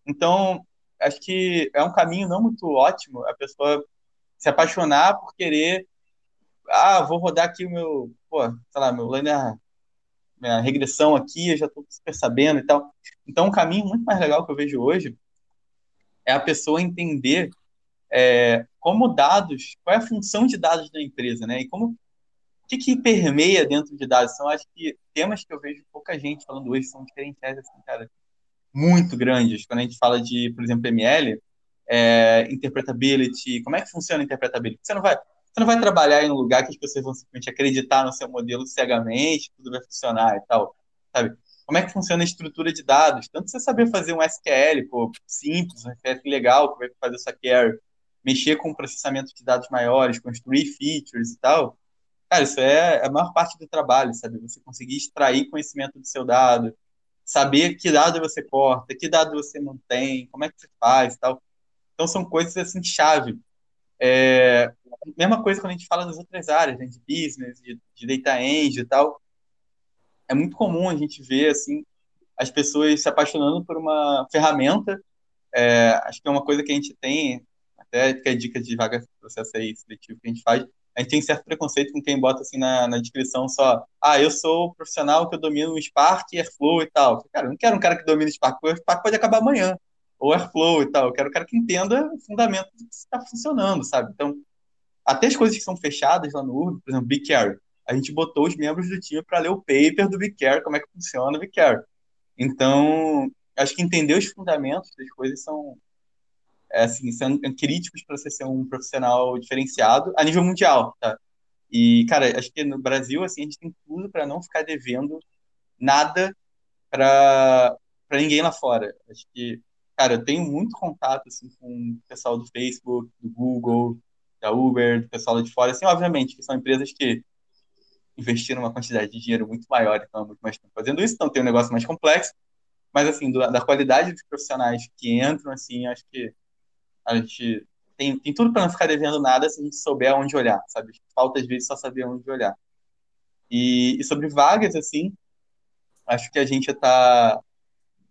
então, acho que é um caminho não muito ótimo a pessoa se apaixonar por querer ah, vou rodar aqui o meu, pô, sei lá, meu linear, minha regressão aqui, eu já estou super sabendo e tal. Então, um caminho muito mais legal que eu vejo hoje é a pessoa entender é, como dados, qual é a função de dados da empresa, né? E como o que, que permeia dentro de dados? São, acho que, temas que eu vejo pouca gente falando hoje são diferenciais, assim, cara, muito grandes. Quando a gente fala de, por exemplo, ML, é, interpretability, como é que funciona a interpretability? Você não vai, você não vai trabalhar em um lugar que as pessoas vão simplesmente acreditar no seu modelo cegamente, tudo vai funcionar e tal, sabe? Como é que funciona a estrutura de dados? Tanto você saber fazer um SQL, pô, simples, um SQL legal, que vai fazer essa query, mexer com processamento de dados maiores, construir features e tal, cara, isso é a maior parte do trabalho, sabe? Você conseguir extrair conhecimento do seu dado, saber que dado você corta, que dado você mantém, como é que você faz e tal. Então, são coisas, assim, chave. É, mesma coisa quando a gente fala das outras áreas, né, de business, de, de data eng e tal. É muito comum a gente ver, assim, as pessoas se apaixonando por uma ferramenta. É, acho que é uma coisa que a gente tem, até que é dica de vaga processo aí seletivo que a gente faz, a gente tem certo preconceito com quem bota assim na, na descrição só, ah, eu sou profissional que eu domino Spark, Airflow e tal. Cara, eu não quero um cara que domine Spark, porque o Spark pode acabar amanhã, ou Airflow e tal. Eu quero um cara que entenda o fundamento do que está funcionando, sabe? Então, até as coisas que são fechadas lá no URB, por exemplo, BigCare, a gente botou os membros do time para ler o paper do BigCare, como é que funciona o BigCare. Então, acho que entender os fundamentos das coisas são é, assim, sendo críticos para você ser um profissional diferenciado a nível mundial, tá? E, cara, acho que no Brasil, assim, a gente tem tudo para não ficar devendo nada para ninguém lá fora. Acho que, cara, eu tenho muito contato, assim, com o pessoal do Facebook, do Google, da Uber, do pessoal lá de fora, assim, obviamente, que são empresas que investiram uma quantidade de dinheiro muito maior, então, muito mais fazendo isso, então tem um negócio mais complexo, mas, assim, do, da qualidade dos profissionais que entram, assim, acho que a gente tem, tem tudo para não ficar devendo nada se a gente souber onde olhar, sabe? Falta às vezes só saber onde olhar. E, e sobre vagas, assim, acho que a gente está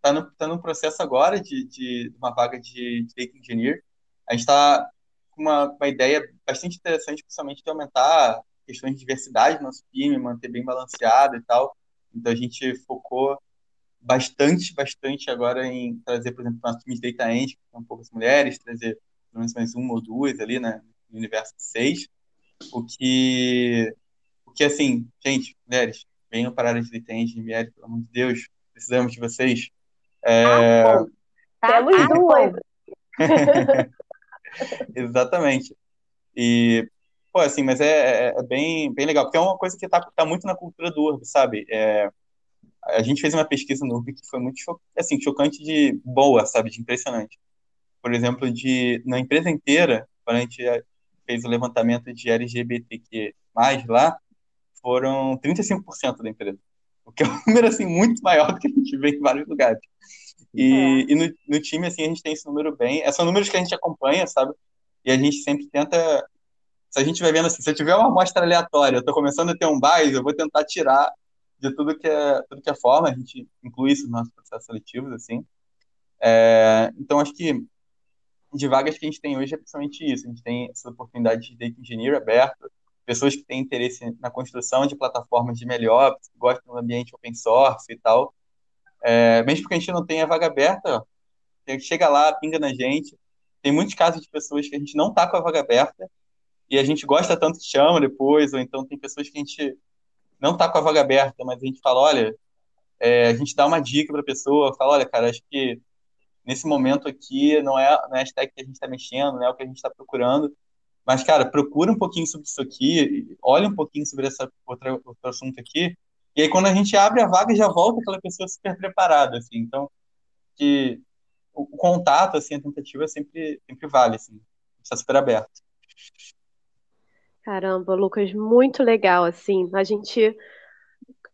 tá no, tá no processo agora de, de uma vaga de, de Data Engineer. A gente está com uma, uma ideia bastante interessante, principalmente de aumentar questões de diversidade no nosso time, manter bem balanceado e tal. Então a gente focou bastante, bastante agora em trazer, por exemplo, nosso time de Data End, que são poucas mulheres, trazer pelo menos mais uma ou duas ali, né, no universo de seis, o que, o que assim, gente, mulheres, venham para a área de Data End, mulheres, pelo amor de Deus, precisamos de vocês. É... Ah, Temos ah, duas. Exatamente. E, pô, assim, mas é, é, é, bem, bem legal, porque é uma coisa que está tá muito na cultura do Urb, sabe? É, a gente fez uma pesquisa no URB que foi muito cho assim, chocante de boa, sabe, de impressionante. Por exemplo, de na empresa inteira, quando a gente fez o levantamento de LGBTQ+, lá, foram 35% da empresa. O que é um número, assim, muito maior do que a gente vê em vários lugares. E, é. e no, no, time, assim, a gente tem esse número bem... São números que a gente acompanha, sabe? E a gente sempre tenta... Se a gente vai vendo assim, se eu tiver uma amostra aleatória, eu tô começando a ter um bias, eu vou tentar tirar de tudo que é tudo que é forma, a gente inclui isso nos nossos processos seletivos, assim. É, então, acho que de vagas que a gente tem hoje é principalmente isso. A gente tem essa oportunidade de data engineer aberto, pessoas que têm interesse na construção de plataformas de melhor, que gostam do ambiente open source e tal. É, mesmo porque a gente não tem a vaga aberta, chega lá, pinga na gente. Tem muitos casos de pessoas que a gente não tá com a vaga aberta e a gente gosta tanto que chama depois, ou então tem pessoas que a gente não está com a vaga aberta, mas a gente fala, olha, é, a gente dá uma dica para a pessoa, fala, olha, cara, acho que nesse momento aqui não é, não é a hashtag que a gente está mexendo, não é o que a gente está procurando, mas, cara, procura um pouquinho sobre isso aqui, olha um pouquinho sobre essa outra, outro assunto aqui, e aí quando a gente abre a vaga, já volta aquela pessoa super preparada, assim, então, que o, o contato, assim, a tentativa sempre, sempre vale, assim, está super aberto. Caramba, Lucas, muito legal, assim. A gente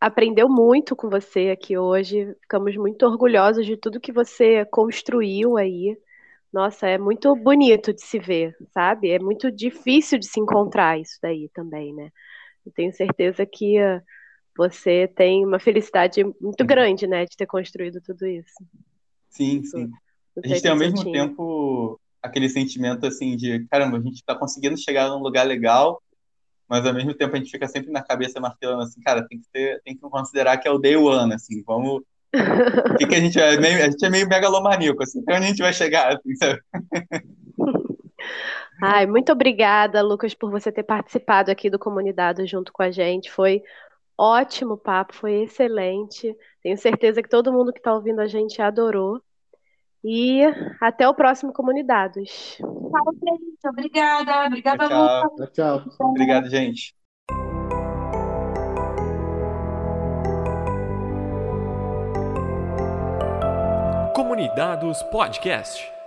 aprendeu muito com você aqui hoje. Ficamos muito orgulhosos de tudo que você construiu aí. Nossa, é muito bonito de se ver, sabe? É muito difícil de se encontrar isso daí também, né? Eu tenho certeza que você tem uma felicidade muito grande, né, de ter construído tudo isso. Sim, sim. A gente tem ao mesmo tempo aquele sentimento assim de caramba, a gente está conseguindo chegar num lugar legal, mas ao mesmo tempo a gente fica sempre na cabeça martelando assim, cara, tem que ter, tem que considerar que é o day one, assim, vamos. O que, que a gente é meio, a gente é meio megalomaníaco, assim, então a gente vai chegar, assim, sabe? Ai, muito obrigada, Lucas, por você ter participado aqui do Comunidade junto com a gente. Foi ótimo papo, foi excelente. Tenho certeza que todo mundo que está ouvindo a gente adorou. E até o próximo Comunidades. Tchau, gente. Obrigada. Obrigada, Tchau. Lucas. Tchau. Obrigado, gente. Comunidades Podcast.